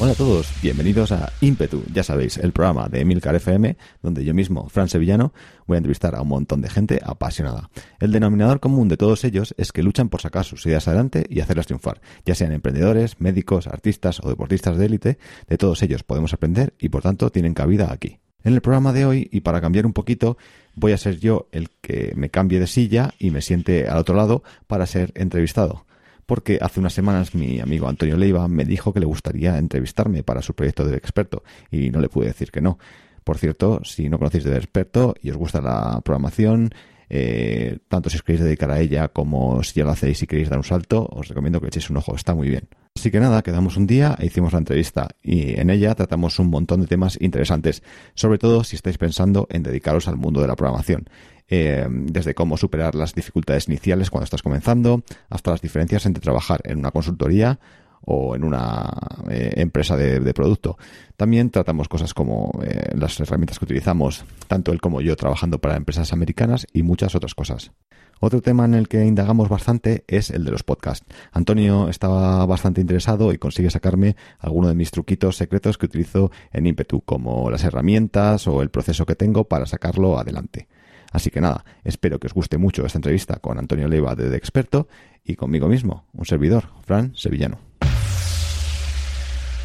Hola a todos, bienvenidos a Ímpetu, ya sabéis, el programa de Emilcar FM, donde yo mismo, Fran Sevillano, voy a entrevistar a un montón de gente apasionada. El denominador común de todos ellos es que luchan por sacar sus ideas adelante y hacerlas triunfar, ya sean emprendedores, médicos, artistas o deportistas de élite, de todos ellos podemos aprender y por tanto tienen cabida aquí. En el programa de hoy, y para cambiar un poquito, voy a ser yo el que me cambie de silla y me siente al otro lado para ser entrevistado porque hace unas semanas mi amigo Antonio Leiva me dijo que le gustaría entrevistarme para su proyecto de experto y no le pude decir que no. Por cierto, si no conocéis de experto y os gusta la programación, eh, tanto si os queréis dedicar a ella como si ya lo hacéis y queréis dar un salto, os recomiendo que le echéis un ojo, está muy bien. Así que nada, quedamos un día e hicimos la entrevista y en ella tratamos un montón de temas interesantes, sobre todo si estáis pensando en dedicaros al mundo de la programación. Eh, desde cómo superar las dificultades iniciales cuando estás comenzando, hasta las diferencias entre trabajar en una consultoría o en una eh, empresa de, producto. También tratamos cosas como eh, las herramientas que utilizamos, tanto él como yo trabajando para empresas americanas y muchas otras cosas. Otro tema en el que indagamos bastante es el de los podcasts. Antonio estaba bastante interesado y consigue sacarme algunos de mis truquitos secretos que utilizo en Impetu, como las herramientas o el proceso que tengo para sacarlo adelante. Así que nada, espero que os guste mucho esta entrevista con Antonio Leiva de, de Experto y conmigo mismo, un servidor, Fran Sevillano.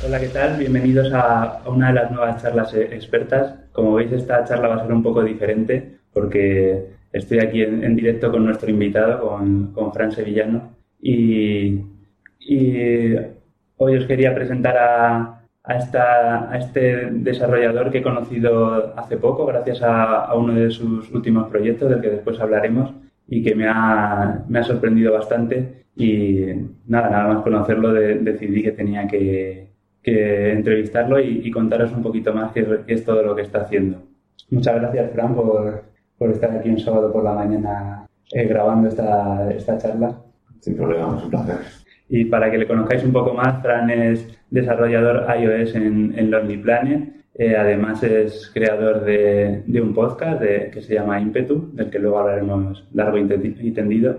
Hola, ¿qué tal? Bienvenidos a, una de las nuevas charlas eh, expertas. Como veis, esta charla va a ser un poco diferente porque estoy aquí en, directo con nuestro invitado, con, con Fran Sevillano. Y, y hoy os quería presentar a, a, esta, a este desarrollador que he conocido hace poco, gracias a, uno de sus últimos proyectos, del que después hablaremos, y que me ha, me ha sorprendido bastante. Y nada, nada más conocerlo, decidí que tenía que, que entrevistarlo y, contaros un poquito más qué, es todo lo que está haciendo. Muchas gracias, Fran, por, por estar aquí un sábado por la mañana eh, grabando esta, esta charla. Sin problema, es un placer. Y para que le conozcáis un poco más, Fran es desarrollador iOS en, Lonely Planet. Eh, además es creador de, un podcast que se llama Impetu, del que luego hablaremos largo y tendido.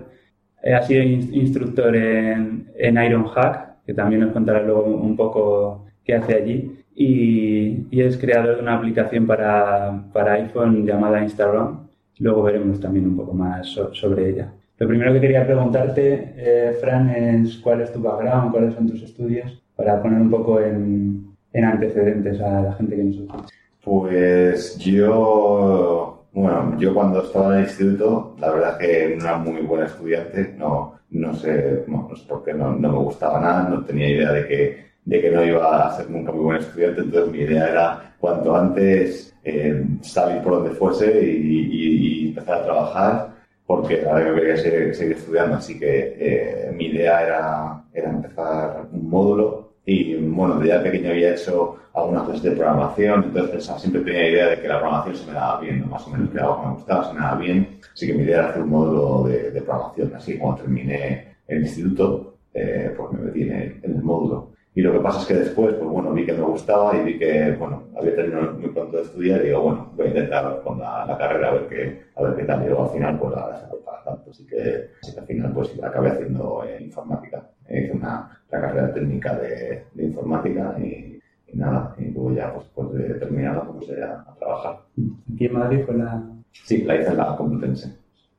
Eh, ha sido instructor en, en Ironhack, que también nos contará luego un poco qué hace allí. Y, es creador de una aplicación para, iPhone llamada Instagram. Luego veremos también un poco más sobre ella. Lo primero que quería preguntarte, eh, Fran, es cuál es tu background, cuáles son tus estudios, para poner un poco en, antecedentes a la gente que nos escucha. Pues yo, bueno, yo cuando estaba en el instituto, la verdad que no era muy buen estudiante, no, no sé, no, sé por no, me gustaba nada, no tenía idea de que, de que no iba a ser nunca muy buen estudiante, entonces mi idea era cuanto antes eh, salir por donde fuese y empezar a trabajar porque ahora me quería seguir, seguir, estudiando, así que eh, mi idea era, era empezar un módulo y bueno, desde ya pequeño había hecho algunas clases de programación, entonces siempre tenía la idea de que la programación se me daba bien, más o menos que algo que me gustaba, se me daba bien, así que mi idea era hacer un módulo de, de programación, así que cuando terminé el instituto, eh, pues me metí en el, módulo. Y lo que pasa es que después, pues bueno, vi que me gustaba y vi que, bueno, había terminado muy pronto de estudiar y digo, bueno, voy a intentar con la, carrera a ver qué, a ver qué tal. Y luego al final, pues la para tanto. Así que, así que al final, pues acabé haciendo eh, informática. Hice una, la carrera técnica de, de informática y, y, nada, y luego ya, pues, pues de terminado, pues a, a trabajar. ¿Aquí en Madrid fue la...? Sí, la hice en la Complutense.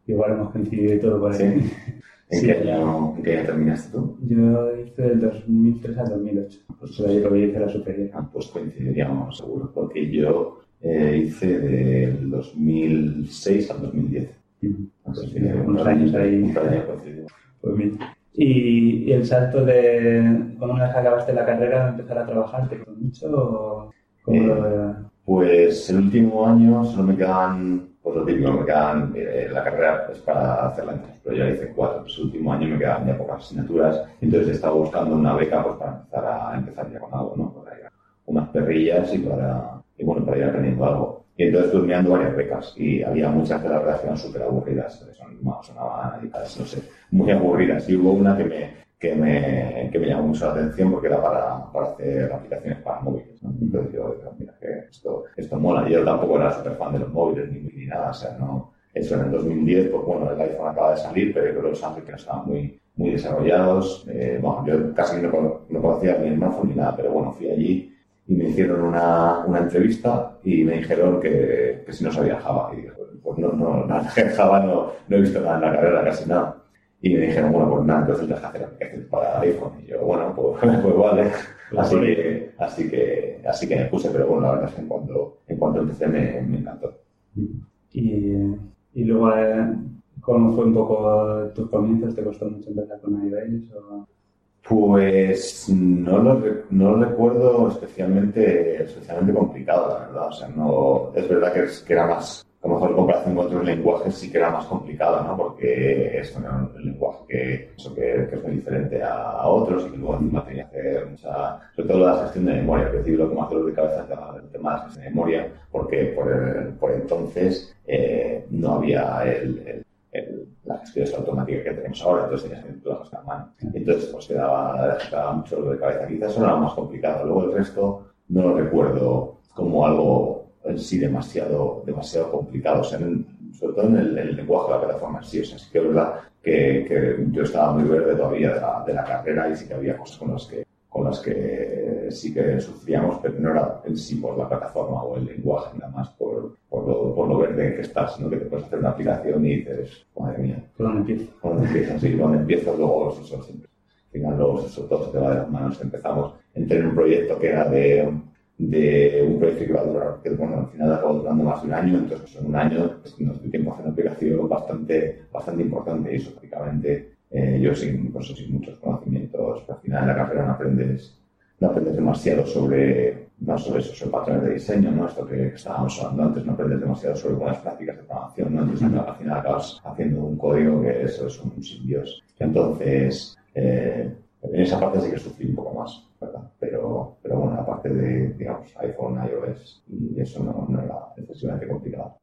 Igual hemos coincidido y todo por ahí. Sí. ¿En, qué año, ¿En qué año terminaste tú? Yo hice del 2003 al 2008. Pues ahí lo hice la superior. Ah, pues coincidiríamos seguro, porque yo eh, hice del 2006 al 2010. Uh -huh. Entonces, unos años ahí. Un par de años coincidimos. Pues bien. Y, y, el salto de cuando una vez acabaste la carrera, empezar a trabajar, ¿te costó mucho? O cómo Eh, lo- Pues el último año solo me quedan, pues lo típico, me quedan, eh, la carrera es para hacerla en tres, pero ya hice cuatro, pues el último año me quedan ya pocas asignaturas, entonces estaba buscando una beca pues para empezar a empezar ya con algo, ¿no? Para ir a unas perrillas y para, y bueno, para ir aprendiendo algo. Y entonces estuve mirando varias becas y había muchas de las que eran súper aburridas, sonaban no sé, muy aburridas. Y hubo una que me, que me, que me llamó mucho la atención porque era para, para hacer aplicaciones para móviles. ¿no? Entonces yo dije, mira, que esto, esto mola. Yo tampoco era súper fan de los móviles ni, ni nada, o sea, no. Eso en el 2010, pues bueno, el iPhone acaba de salir, pero yo creo que los Android que no estaban muy, muy desarrollados. Eh, bueno, yo casi no, no conocía ni el smartphone ni nada, pero bueno, fui allí y me hicieron una, una entrevista y me dijeron que, que si no sabía Java. Y dije, pues no, no, nada, Java no, no he visto nada en la carrera, casi nada. Y me dijeron, bueno, pues nada, entonces deja hacer aplicaciones para iPhone. Y yo, bueno, pues, pues vale. Así que, así que, así que me puse, pero bueno, la verdad es que en cuanto, en cuanto empecé me, me encantó. Y, y luego, eh, ¿cómo fue un poco tus comienzos? ¿Te costó mucho empezar con iOS? O... Pues no lo, no lo recuerdo especialmente, especialmente complicado, la verdad. O sea, no, es verdad que, es- que era más, a lo mejor en comparación con otros lenguajes sí que era más complicado, ¿no? Porque era un lenguaje que, eso que, que es muy diferente a, otros y que luego encima tenía que hacer mucha, sobre todo la gestión de memoria, que decir lo que más dolor de cabeza es el- tema de la gestión de memoria, porque por, por entonces eh, no había el- la gestión automática que tenemos ahora, entonces tenías que todas las mano. Entonces, pues quedaba, quedaba mucho dolor de cabeza. Quizás eso era lo más complicado. Luego el resto no lo recuerdo como algo en sí demasiado, demasiado complicado. O sea, en- sobre todo en el, el lenguaje de la plataforma en sí. O sea, sí que es verdad que, que yo estaba muy verde todavía de la, de la carrera y sí que había cosas con las que con las que sí que sufríamos, pero no era en sí por la plataforma o el lenguaje, nada más por, por, lo, por lo verde que estás, sino que te puedes hacer una aplicación y dices, madre mía, ¿Por dónde empiezo? cuando empiezas, sí, cuando empiezas luego eso siempre. Al final luego eso todo se te va de las manos. Empezamos, entré en un proyecto que era de, de un proyecto que iba a durar, que bueno, al final acabó durando más de un año, entonces en un año pues, nos tiempo a hacer una aplicación bastante, bastante importante y eso prácticamente eh, yo sin, pues, sin muchos conocimientos, al final en la carrera no aprendes, no aprendes demasiado sobre, no sobre eso, sobre patrones de diseño, ¿no? Esto que, que estábamos hablando antes, no aprendes demasiado sobre buenas prácticas de programación, ¿no? Entonces al final acabas haciendo un código que eso es un sin Dios. Entonces, eh, en esa parte sí que sufrí un poco más, ¿verdad? Pero, pero bueno, aparte de, digamos, iPhone, iOS, y eso no, no era excesivamente complicado.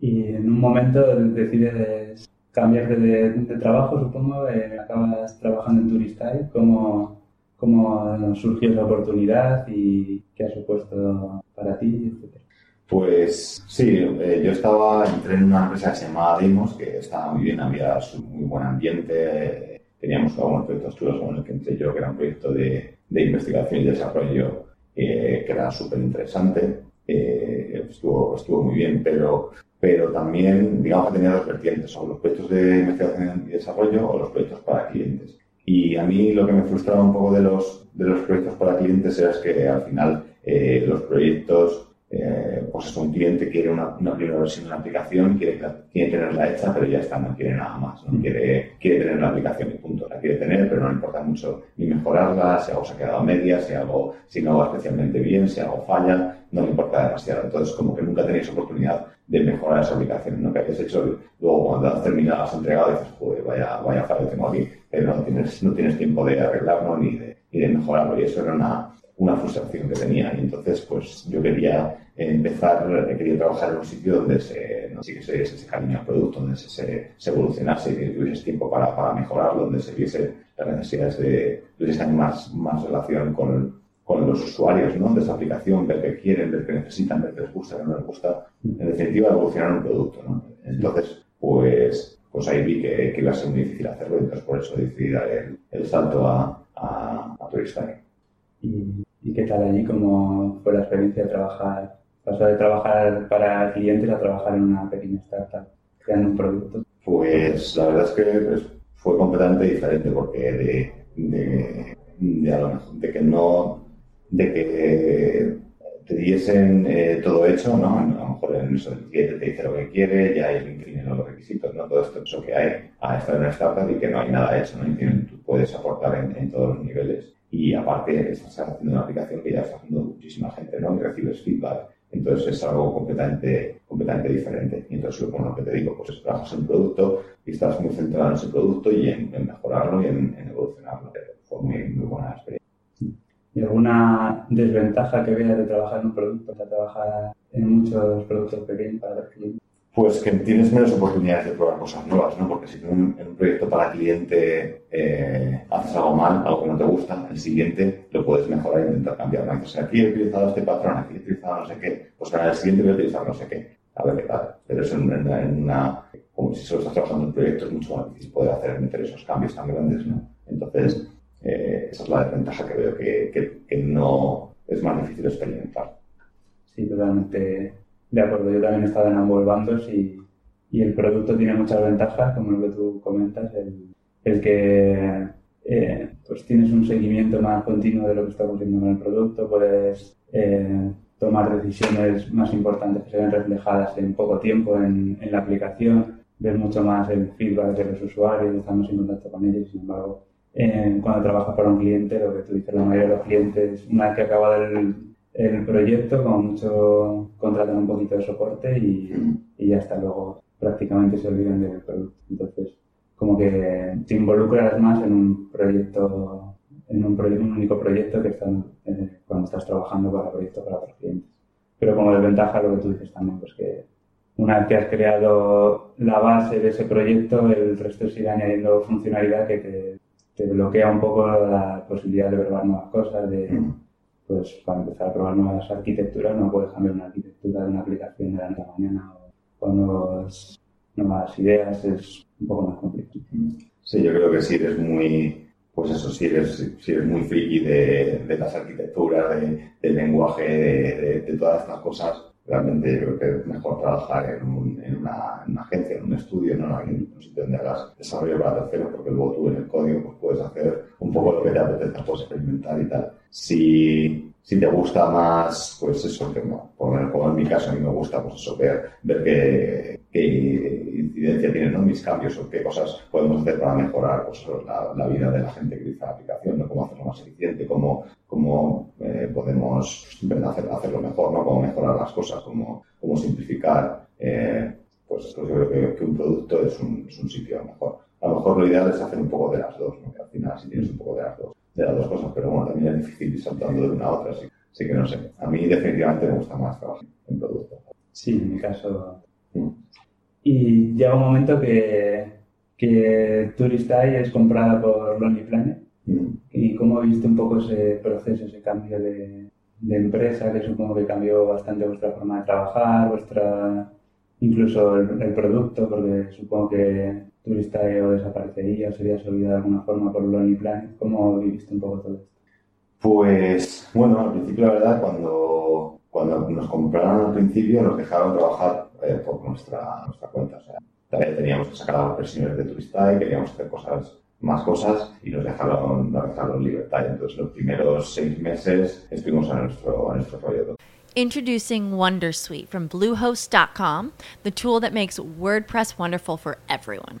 Y en un momento decides cambiarte de, de trabajo, supongo, eh, acabas trabajando en Turistyle. ¿Cómo, ¿Cómo surgió esa oportunidad y qué ha supuesto para ti, etcétera? Pues sí, eh, yo estaba, entré en una empresa que se llamaba Demos, que estaba muy bien, había su- muy buen ambiente, teníamos algunos proyectos chulos como el que entré yo, que era un proyecto de, de investigación y desarrollo que era súper interesante, eh, estuvo, estuvo muy bien, pero, pero también, digamos que tenía dos vertientes, o los proyectos de investigación y desarrollo o los proyectos para clientes. Y a mí lo que me frustraba un poco de los, de los proyectos para clientes era que al final eh, los proyectos eh, pues eso, un cliente quiere una, una primera versión de la aplicación, quiere, quiere tenerla hecha, pero ya está, no quiere nada más, no quiere, quiere tener la aplicación y punto, la quiere tener, pero no le importa mucho ni mejorarla, si algo se ha quedado a medias, si algo, si no va especialmente bien, si algo falla, no le importa demasiado. Entonces, como que nunca tenéis oportunidad de mejorar esa aplicación, ¿no? Que hayas hecho, luego cuando has terminado, has entregado, dices, joder, vaya, vaya fallo tengo aquí, pero no tienes, no tienes tiempo de arreglarlo ni de, ni de mejorarlo, y eso era una, una frustración que tenía. Y entonces, pues yo quería empezar, quería trabajar en un sitio donde se, no, que se, se, cariño al producto, donde se, se, evolucionase que tuviese tiempo para, para mejorarlo, donde se viese las necesidades de, tuviese más, más relación con, con los usuarios ¿no? de esa aplicación, ver qué quieren, ver qué necesitan, ver qué les gusta, qué no les gusta. En definitiva, evolucionar un producto. ¿no? Entonces, pues, pues ahí vi que, que, iba a ser muy difícil hacerlo entonces por eso decidí dar el, salto a, a, a ¿Y, ¿Y qué tal allí? ¿Cómo fue la experiencia de trabajar? Pasó de trabajar para clientes a trabajar en una pequeña startup, creando un producto. Pues la verdad es que pues, fue completamente diferente porque de, de, a lo mejor, que no, de que te diesen eh, todo hecho, ¿no? A lo mejor en eso, el cliente te dice lo que quiere, ya tiene los requisitos, ¿no? Todo esto eso que hay a estar en una startup y que no hay nada hecho, ¿no? Tú puedes aportar en, en todos los niveles. Y aparte, estás haciendo una aplicación que ya está haciendo muchísima gente, ¿no? Y recibes feedback. Entonces es algo completamente, completamente diferente. Y entonces, como lo que te digo, pues trabajas en producto y estás muy centrado en ese producto y en, mejorarlo y en, evolucionarlo. Fue muy, muy buena experiencia. ¿Y alguna desventaja que veas de trabajar en un producto, de trabajar en muchos productos pequeños para los clientes? Pues que tienes menos oportunidades de probar cosas nuevas, ¿no? Porque si en un, en proyecto para cliente eh, haces algo mal, algo que no te gusta, el siguiente lo puedes mejorar e intentar cambiar. ¿no? Dices, aquí he utilizado este patrón, aquí he utilizado no sé qué, pues para el siguiente voy a utilizar no sé qué. A ver qué tal. Pero eso en, en, en una, como si solo estás trabajando en proyectos, es mucho más difícil poder hacer, meter esos cambios tan grandes, ¿no? Entonces, eh, esa es la desventaja que veo que, que, que no es más difícil experimentar. Sí, totalmente de acuerdo, yo también he estado en ambos bandos y, y el producto tiene muchas ventajas, como lo que tú comentas, el, el que eh, pues tienes un seguimiento más continuo de lo que está ocurriendo con el producto, puedes eh, tomar decisiones más importantes que se ven reflejadas en poco tiempo en, en, la aplicación, ver mucho más el feedback de los usuarios, estamos en contacto con ellos, sin embargo, eh, cuando trabajas para un cliente, lo que tú dices, la mayoría de los clientes, una vez que acaba el, el proyecto, como mucho contratan un poquito de soporte y, y ya está, luego prácticamente se olvidan del producto. Entonces, como que te involucras más en un proyecto, en un, proyecto, un único proyecto que están, eh, cuando estás trabajando para proyectos para otros clientes. Pero como desventaja lo que tú dices también, pues que una vez que has creado la base de ese proyecto, el resto sigue añadiendo funcionalidad que te, te bloquea un poco la posibilidad de probar nuevas cosas, de, pues para empezar a probar nuevas arquitecturas no puedes cambiar una arquitectura de una aplicación de la noche mañana o, o nuevas, nuevas ideas, es un poco más complicado. Sí, yo creo que si eres muy, pues eso, si eres, si eres muy friki de, de las arquitecturas, de, del lenguaje, de, todas estas cosas, realmente yo creo que es mejor trabajar en, un, en, una, en una, agencia, en un estudio, no en un sitio donde hagas desarrollo para terceros, porque luego tú en el código pues, puedes hacer un poco lo que te apetezca, puedes experimentar y tal. Si, si te gusta más, pues eso, que, por, como en mi caso a mí me gusta, pues eso, ver, ver qué, qué incidencia tienen ¿no? mis cambios o qué cosas podemos hacer para mejorar pues, la, vida de la gente que utiliza la aplicación, ¿no? cómo hacerlo más eficiente, cómo, cómo eh, podemos hacer, hacerlo mejor, ¿no? cómo mejorar las cosas, cómo, cómo simplificar. Eh, pues, yo creo que, un producto es un, es un, sitio mejor. A lo mejor lo ideal es hacer un poco de las dos, ¿no? al final si tienes un poco de las dos, de las dos cosas, pero bueno, también es difícil ir saltando de una a otra, así, así que no sé. A mí definitivamente me gusta más trabajar en producto. Sí, en mi caso. Mm. Y llega un momento que, que Turistai es comprada por Lonely Planet. Mm. ¿Y cómo viste un poco ese proceso, ese cambio de, de empresa, que supongo que cambió bastante vuestra forma de trabajar, vuestra incluso el, el producto, porque supongo que Turistai o desaparecería o sería olvidado de alguna forma por Lonely Planet. ¿Cómo viviste un poco todo esto? Pues, bueno, al principio la verdad, cuando, cuando nos compraron al principio nos dejaron trabajar eh, por nuestra, nuestra cuenta. O sea, también teníamos que sacar a las versiones de Turistai, queríamos hacer cosas, más cosas y nos dejaron, nos dejaron libertad. Entonces, los primeros seis meses estuvimos a nuestro, a nuestro rollo. Introducing Wondersuite from Bluehost.com, the tool that makes WordPress wonderful for everyone.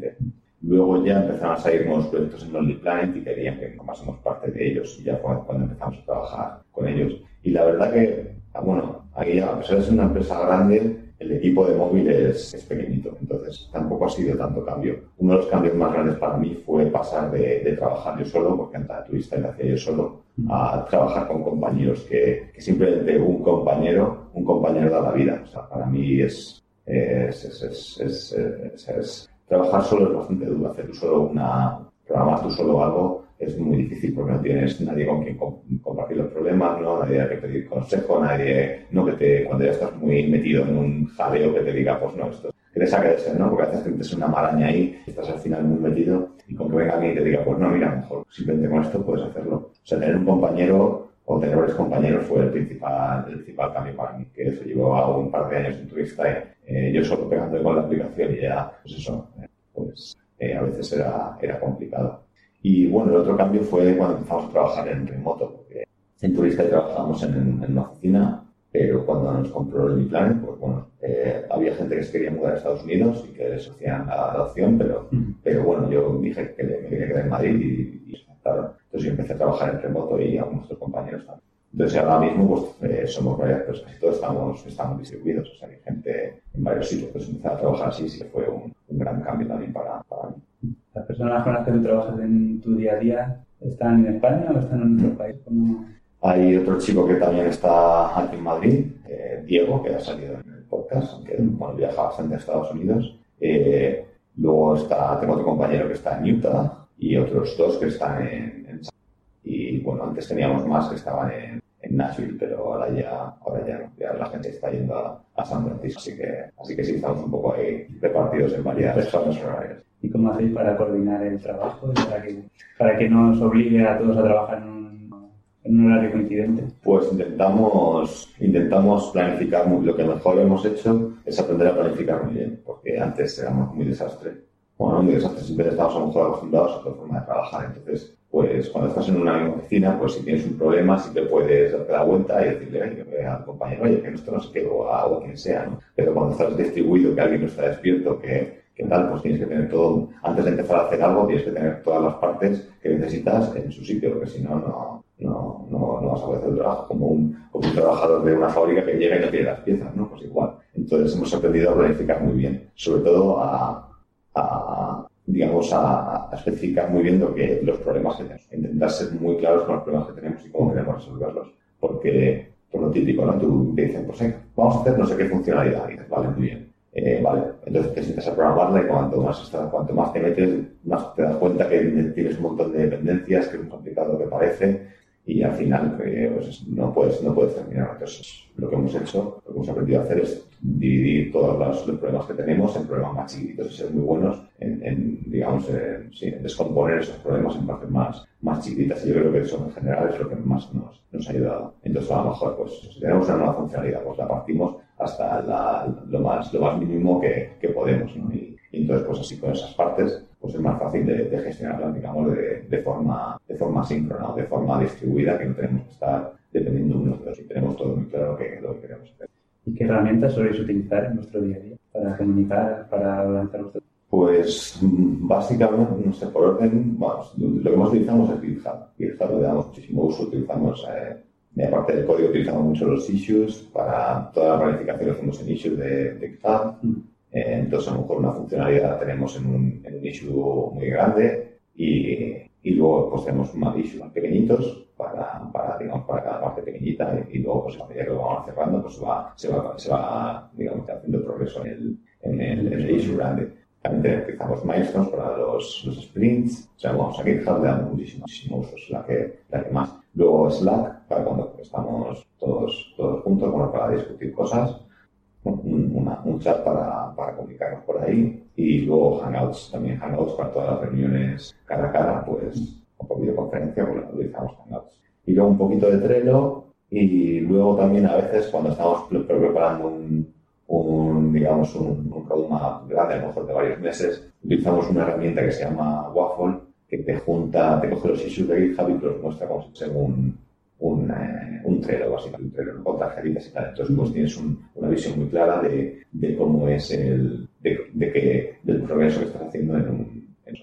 Luego ya empezaron a salir nuevos proyectos en Lonely Planet y querían que formásemos parte de ellos. Y ya fue cuando empezamos a trabajar con ellos. Y la verdad que, bueno, aquí a pesar de ser una empresa grande, el equipo de móvil es, es, pequeñito, entonces tampoco ha sido tanto cambio. Uno de los cambios más grandes para mí fue pasar de, de trabajar yo solo, porque antes de turista lo hacía yo solo, a trabajar con compañeros, que, que, simplemente un compañero, un compañero da la vida. O sea, para mí es, es, es, es, trabajar solo es bastante duro, hacer tú solo una, programar tú solo algo es muy difícil porque no tienes nadie con quien compartir los problemas, ¿no? Nadie que pedir consejo, nadie, no que te, cuando ya estás muy metido en un jaleo que te diga, pues no, esto, que te saque de ser, ¿no? Porque a veces metes una maraña ahí, estás al final muy metido y con que venga alguien y te diga, pues no, mira, mejor simplemente con esto puedes hacerlo. O sea, tener un compañero o tener varios compañeros fue el principal, el principal cambio para mí, que eso llevó a un par de años en turista, eh, yo solo pegando con la aplicación y ya, pues eso, eh, pues eh, a veces era, era complicado. Y bueno, el otro cambio fue cuando empezamos a trabajar en remoto, porque en Turista trabajamos en, en una oficina, pero cuando nos compró el Mi Planet, pues bueno, eh, había gente que se quería mudar a Estados Unidos y que les hacían la, la opción, pero, mm. pero bueno, yo dije que me quería quedar en Madrid y, y aceptaron. Entonces yo empecé a trabajar en remoto y algunos otros compañeros también. Entonces ahora mismo pues, eh, somos varias personas, casi todos estamos, estamos distribuidos, o sea, hay gente en varios sitios. Entonces empezar a trabajar así sí fue un, un gran cambio también para, para mí. ¿Las personas con las que tú trabajas en tu día a día están en España o están en otro país? ¿Cómo... Hay otro chico que también está aquí en Madrid, eh, Diego, que ha salido en el podcast, aunque bueno, viaja bastante a Estados Unidos. Eh, luego está, tengo otro compañero que está en Utah y otros dos que están en, en y bueno, antes teníamos más que estaban en, en Nashville, pero ahora ya, ahora ya no, ya la gente está yendo a, a San Francisco, así que, así que sí estamos un poco ahí repartidos en varias zonas horarias. ¿Y cómo hacéis para coordinar el trabajo y para que, para que no os obligue a todos a trabajar en un, en un horario coincidente? Pues intentamos, intentamos planificar muy, lo que mejor hemos hecho es aprender a planificar muy bien, porque antes éramos muy desastre. Bueno, muy desastre, siempre estábamos a lo mejor acostumbrados a otra forma de trabajar, entonces pues cuando estás en una misma oficina, pues si tienes un problema, sí te puedes darte la vuelta y decirle al compañero, oye, que esto no se quedó a, o quien sea, ¿no? Pero cuando estás distribuido, que alguien no está despierto, que, que tal, pues tienes que tener todo, antes de empezar a hacer algo, tienes que tener todas las partes que necesitas en su sitio, porque si no, no, no, no, no vas a poder hacer el trabajo como un, como un trabajador de una fábrica que llega y no tiene las piezas, ¿no? Pues igual. Entonces hemos aprendido a planificar muy bien, sobre todo a, a digamos, a, especificar muy bien lo que, los problemas que tenemos. Intentar ser muy claros con los problemas que tenemos y cómo queremos resolverlos. Porque, por lo típico, ¿no? Tú te dicen, pues, vamos a hacer no sé qué funcionalidad. Y dices, vale, muy bien. Eh, vale, entonces te sientas a programarla y cuanto más, estás, cuanto más te metes, más te das cuenta que tienes un montón de dependencias, que es más complicado que parece y al final eh, pues, no, puedes, no puedes terminar. Entonces, lo que hemos hecho, lo que hemos aprendido a hacer es dividir todos los, los problemas que tenemos en problemas más chiquitos y ser muy buenos en, digamos, descomponer esos problemas en partes más, más chiquitas. Y yo creo que eso en general es lo que más nos, nos ha ayudado. Entonces, a lo mejor, pues, si tenemos una nueva funcionalidad, pues la partimos hasta la, lo, más, lo más mínimo que, que podemos, ¿no? Y, y, entonces, pues así con esas partes, pues es más fácil de, de gestionarlas, digamos, de, de, forma, de forma síncrona, de forma distribuida, que no tenemos que estar dependiendo unos de otros y tenemos todo muy claro lo que, lo que queremos hacer. ¿Y qué herramientas soléis utilizar en vuestro día a día para comunicar, para lanzar vuestro Pues mm, básicamente, no sé, por orden, vamos, lo que más utilizamos es GitHub. GitHub le damos muchísimo uso, utilizamos, eh, aparte del código, utilizamos mucho los issues para toda la planificación que hacemos en issues de, de GitHub. Mm. Eh, entonces, a lo mejor una funcionalidad la tenemos en un, en un issue muy grande y, y luego pues tenemos más issues más pequeñitos para, para, digamos, para cada parte pequeñita y, y luego, pues a medida que lo vamos cerrando, pues va, se va, se va, digamos, haciendo progreso en el, en el, en el issue grande. También utilizamos milestones para los, los sprints. O sea, vamos, a GitHub le damos muchísimo, muchísimo uso, es la que, la que más. Luego Slack, para cuando estamos todos, todos juntos, bueno, para discutir cosas. Un, una, un chat para, para comunicarnos por ahí. Y luego Hangouts, también Hangouts para todas las reuniones cara a cara, pues, o por videoconferencia, pues utilizamos Hangouts. Y luego un poquito de Trello. Y luego también a veces cuando estamos pre- preparando un, un, digamos, un, un roadmap grande, a lo mejor de varios meses, utilizamos una herramienta que se llama Waffle, que te junta, te coge los issues de GitHub y te los muestra como fuese un, eh, un Trello, básicamente, un Trello, con tarjetitas y tal. Entonces, pues tienes un- una visión muy clara de, de cómo es el, de, de que, del progreso que estás haciendo en, un, en,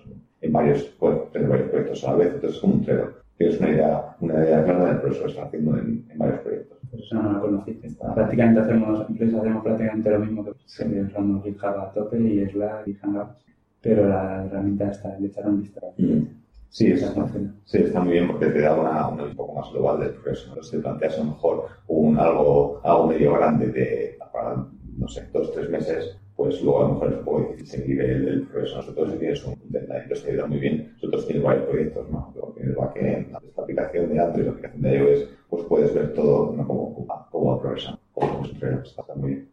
en varios, en varios proyectos a la vez. Entonces, es como un Trello. Tienes una idea, una idea clara del progreso que estás haciendo en, en varios proyectos. Pues eso no lo conocí. Está- Prácticamente hacemos, empresas hacemos prácticamente lo mismo que siempre usamos GitHub a tope y Slack y Hangouts, pero la herramienta está, le echaron un vistazo. Mm. Sí, Esa es, funciona. Sí, está muy bien porque te da una, una un poco más global del progreso. ¿no? Si te planteas a lo mejor un, algo, algo medio grande de, para, no sé, dos, tres meses, pues luego a lo mejor es un poco difícil seguir el, el progreso. Nosotros si tienes un deadline, entonces te ayuda muy bien. Nosotros tienes varios proyectos, ¿no? Luego tienes backend, esta aplicación de Android, la aplicación de iOS, pues puedes ver todo, ¿no? Cómo, cómo, va progresando, cómo se está muy bien.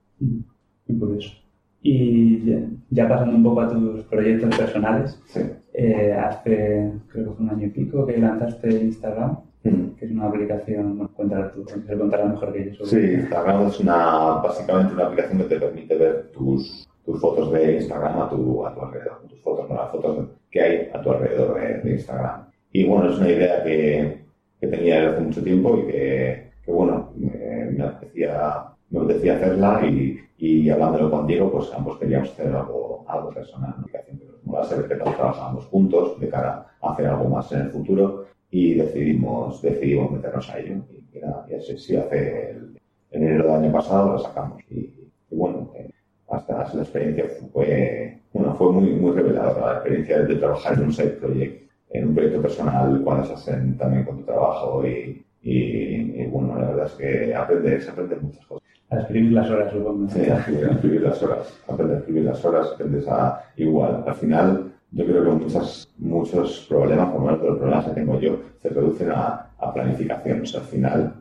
Muy curioso. Y ya, ya pasando un poco a tus proyectos personales, Sí. Eh, hace creo que fue un año y pico que lanzaste Instagram, Mm. que es una aplicación, bueno, cuéntala tú, se contará mejor que yo. Sí, Instagram es una, básicamente una aplicación que te permite ver tus, tus fotos de Instagram a tu, a tu alrededor. Tus fotos, no las fotos que hay a tu alrededor de, de Instagram. Y bueno, es una idea que, que tenía desde hace mucho tiempo y que, que bueno, me, me apetecía, me apetecía hacerla y, y hablándolo con Diego, pues ambos queríamos hacer algo, algo personal, una aplicación saber que tal trabajamos juntos de cara a hacer algo más en el futuro y decidimos, decidimos meternos a ello. Y, mira, y así, sí, hace el, en enero del año pasado lo sacamos. Y, bueno, eh, hasta la experiencia fue, bueno, fue muy, muy reveladora. La experiencia de trabajar en un side project, en un proyecto personal, cuando estás en- también con tu trabajo y, y, y, bueno, la verdad es que aprendes, se aprenden muchas cosas. A escribir las horas, supongo. Sí, a escribir, a escribir las horas, aprendes a escribir las horas, aprendes a igual. Al final, yo creo que muchas, muchos problemas, por lo menos los problemas que tengo yo, se reducen a, a planificación. O sea, al final,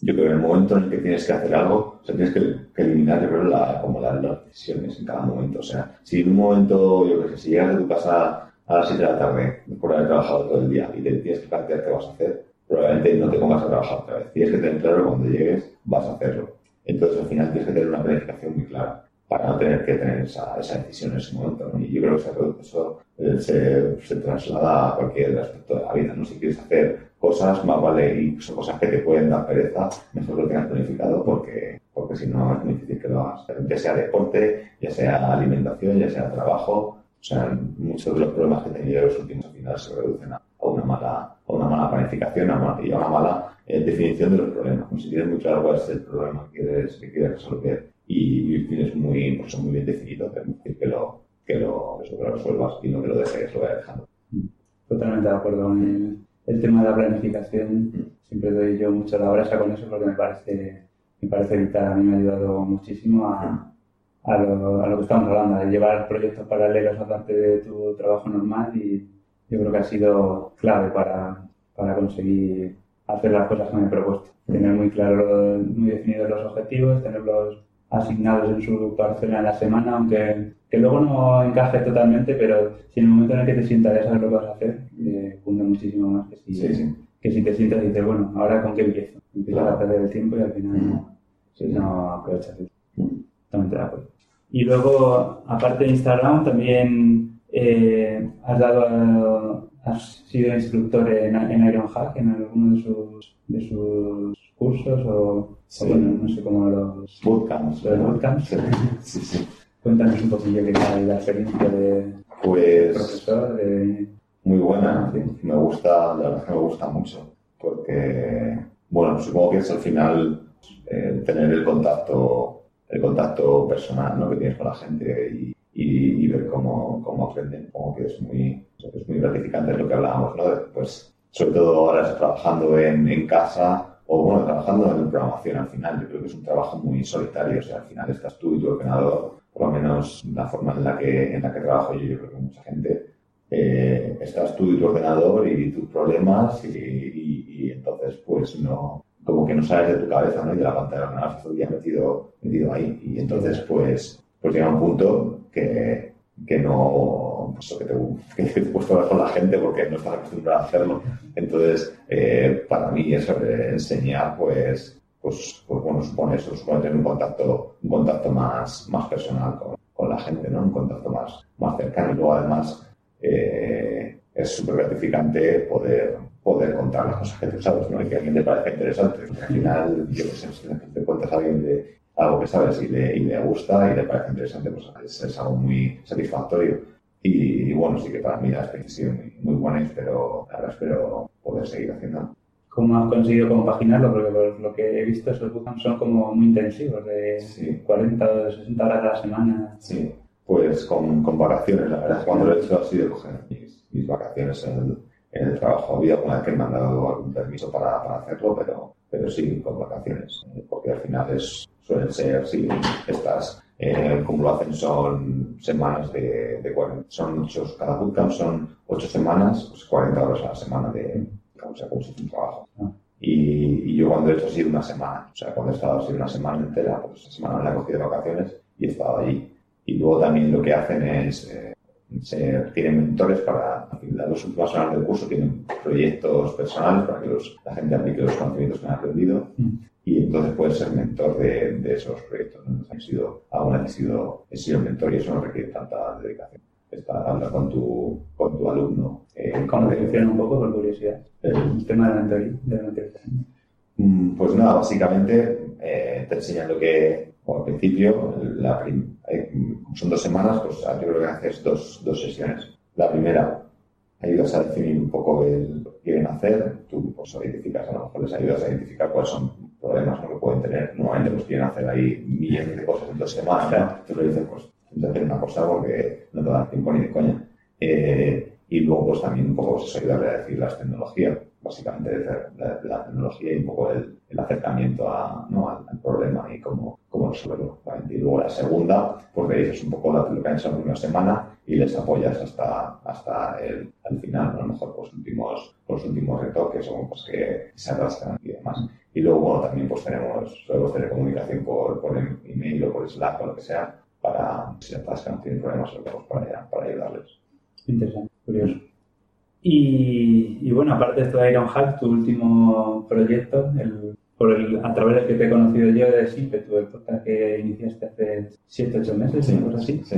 yo creo que en el momento en el que tienes que hacer algo, o sea, tienes que, que eliminar, yo creo, la, como la- las decisiones en cada momento. O sea, si en un momento, yo creo que si llegas de tu casa a las 7 de la tarde, después de haber trabajado todo el día, y te tienes que plantear qué vas a hacer, probablemente no te pongas a trabajar otra vez. Tienes que tener claro que cuando llegues vas a hacerlo. Entonces, al final tienes que tener una planificación muy clara para no tener que tener esa, esa decisión en ese momento. ¿no? Y yo creo que eso, eso, eh, se, se traslada a cualquier aspecto de la vida. ¿no? Si quieres hacer cosas, más vale, son cosas que te pueden dar pereza, mejor lo tengas planificado porque, porque si no es muy difícil que lo hagas. Ya sea deporte, ya sea alimentación, ya sea trabajo. O sea, muchos de los problemas que he tenido en los últimos al final se reducen a, a una mala, a una mala planificación a una- y a una mala eh, definición de los problemas. Como si tienes muy claro cuál es el problema que quieres, que quieres resolver y, y tienes muy, pues, muy bien definido, decir, que lo, que lo, que lo resuelvas y no que lo dejes, lo vayas dejando. Totalmente de acuerdo con el, el tema de la planificación. Siempre doy yo mucho la brasa con eso porque me parece, me parece vital. A mí me ha ayudado muchísimo a, a, lo, a lo que estamos hablando, a llevar proyectos paralelos aparte de tu trabajo normal y yo creo que ha sido clave para, para conseguir hacer las cosas que me he propuesto. Tener muy claro, muy definidos los objetivos, tenerlos asignados en su parcela en la semana, aunque que luego no encaje totalmente, pero si en el momento en el que te sientas ya sabes lo que vas a hacer, eh, cunde muchísimo más que si, Sí, sí. que si te sientas y dices, bueno, ahora con qué empiezo. Empiezas a perder el tiempo y al final no, sí, no aprovechas. Totalmente de acuerdo. Y luego, aparte de Instagram, también eh, has dado, has sido instructor en, en Ironhack en alguno de sus, de sus cursos o, Sí. o bueno, no sé cómo los... Bootcamps. Los bootcamps. Sí, sí, sí. Cuéntanos un poquillo qué tal la experiencia de Pues profesor, de... muy buena, Sí. me gusta, la verdad es que me gusta mucho, porque, bueno, supongo que es al final eh, tener el contacto, el contacto personal ¿no? que tienes con la gente y, y- y ver cómo, cómo aprenden, como que es muy, es muy gratificante lo que hablábamos, ¿no? Pues, sobre todo ahora trabajando en, en casa o, bueno, trabajando en programación al final, yo creo que es un trabajo muy solitario, o sea, al final estás tú y tu ordenador, por lo menos la forma en la que, en la que trabajo yo, yo creo que mucha gente, eh, estás tú y tu ordenador y tus problemas y, y- y entonces pues no, como que no sales de tu cabeza, ¿no? Y de la pantalla del ordenador, estás todo el día metido, metido ahí y entonces pues, pues llega un punto que, que no, pues, que te, que te puedes hablar con la gente porque no estás acostumbrado a hacerlo. Entonces, eh, para mí eso de enseñar, pues, pues, pues bueno, supone eso, supone tener un contacto, un contacto más, más personal con, con la gente, ¿no? Un contacto más, más cercano y luego además eh, es súper gratificante poder, poder contar las cosas que tú sabes, ¿no? Y que a alguien le parezca interesante. Porque al final, yo qué sé, si te cuentas a alguien de algo que sabes y le, y le gusta y le parece interesante, pues es, es algo muy satisfactorio. Y, y bueno, sí que para mí la experiencia ha sido muy, muy buena y espero, ahora espero poder seguir haciendo. ¿Cómo has conseguido compaginarlo? Porque por lo que he visto, esos bootcamps son como muy intensivos, de Sí. 40 o 60 horas a la semana. Sí, pues con, con vacaciones, la verdad. Cuando lo he hecho ha sido coger mis, mis vacaciones en el, en el trabajo. Ha habido alguna vez que me han dado algún permiso para, para hacerlo, pero, pero sí con vacaciones. Porque al final es, suelen ser, sí, estas, eh, como lo hacen, son semanas de, de 40, son ocho, cada bootcamp son ocho semanas, pues 40 horas a la semana de, digamos, sea, como si fuera un trabajo. Y, y yo cuando he hecho sido una semana, o sea, cuando he estado así una semana entera, pues esa semana me la he cogido de vacaciones y he estado allí. Y luego también lo que hacen es, eh, se- tienen mentores para, las últimas semanas del curso tienen proyectos personales para que los- la gente aplique los conocimientos que han aprendido Mm. y entonces puedes ser mentor de, de esos proyectos. ¿no? He sido, aún he sido, he sido mentor y eso no requiere tanta dedicación. Estar, hablar con tu, con tu alumno. eh, ¿Cómo funciona un poco, por curiosidad? el- El tema de la mentoría. De la mentoría. Mm, Pues nada, básicamente eh, te enseñan lo que, o al principio, la eh, son dos semanas, pues yo creo que haces dos, dos sesiones. La primera, ayudas a definir un poco el, lo que quieren hacer, tú pues identificas, a lo mejor les ayudas a identificar cuáles son problemas ¿no? que pueden tener. Normalmente pues quieren hacer ahí millones de cosas en dos semanas, ¿no? Tú le dices, pues, intenta hacer una cosa porque no te da tiempo ni de coña. Eh, y luego, pues también un poco pues, ayudarle a decir las tecnologías, básicamente la, la tecnología y un poco el, el acercamiento a, ¿no? al, al problema y cómo, cómo resolverlo. Y luego la segunda, pues le dices un poco lo que han hecho la primera semana y les apoyas hasta, hasta el al final, ¿no? a lo mejor pues, últimos, los últimos retoques o pues, que se atascan y demás. Y luego, bueno, también pues tenemos, solemos tener comunicación por, por em- email o por Slack o lo que sea, para si atascan, tienen problemas, pues, para, para ayudarles. Interesante, curioso. Y, y bueno, aparte de esto de Ironhack, tu último proyecto, el, por el, a través del que te he conocido yo de Simpetu, el podcast que iniciaste hace 7-8 meses, una cosa así. sí.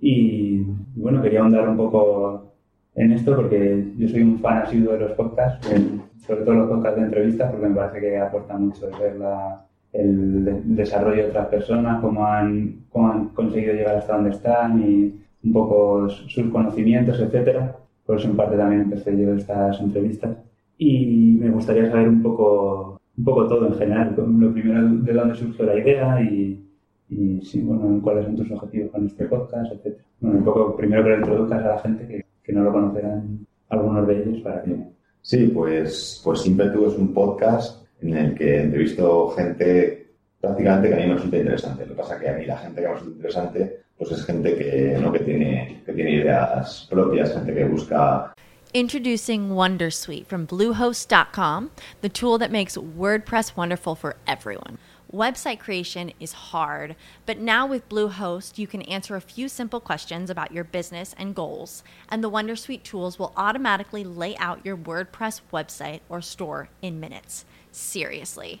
Y, y bueno, quería ahondar un poco en esto porque yo soy un fan asiduo de los podcasts, el- sobre todo los podcasts de entrevistas, porque me parece que aporta mucho ver la- el, de- desarrollo de otras personas, cómo han, cómo han conseguido llegar hasta donde están y un poco sus conocimientos, etcétera. Por eso en parte también empecé yo estas entrevistas. Y me gustaría saber un poco, un poco todo en general. Lo primero, de dónde surgió la idea y, y sí, bueno, cuáles son tus objetivos con este podcast, etcétera. Bueno, un poco primero que lo introduzcas a la gente que, que no lo conocerán algunos de ellos para que... Sí, pues, pues Impetu es un podcast en el que entrevisto gente prácticamente que a mí me resulta interesante. Lo que pasa es que a mí la gente que me resulta interesante pues es gente que, ¿no? que, tiene, que tiene ideas propias, gente que busca Introducing Wondersuite from Bluehost.com, the tool that makes WordPress wonderful for everyone. Website creation is hard, but now with Bluehost, you can answer a few simple questions about your business and goals, and the Wondersuite tools will automatically lay out your WordPress website or store in minutes. Seriously.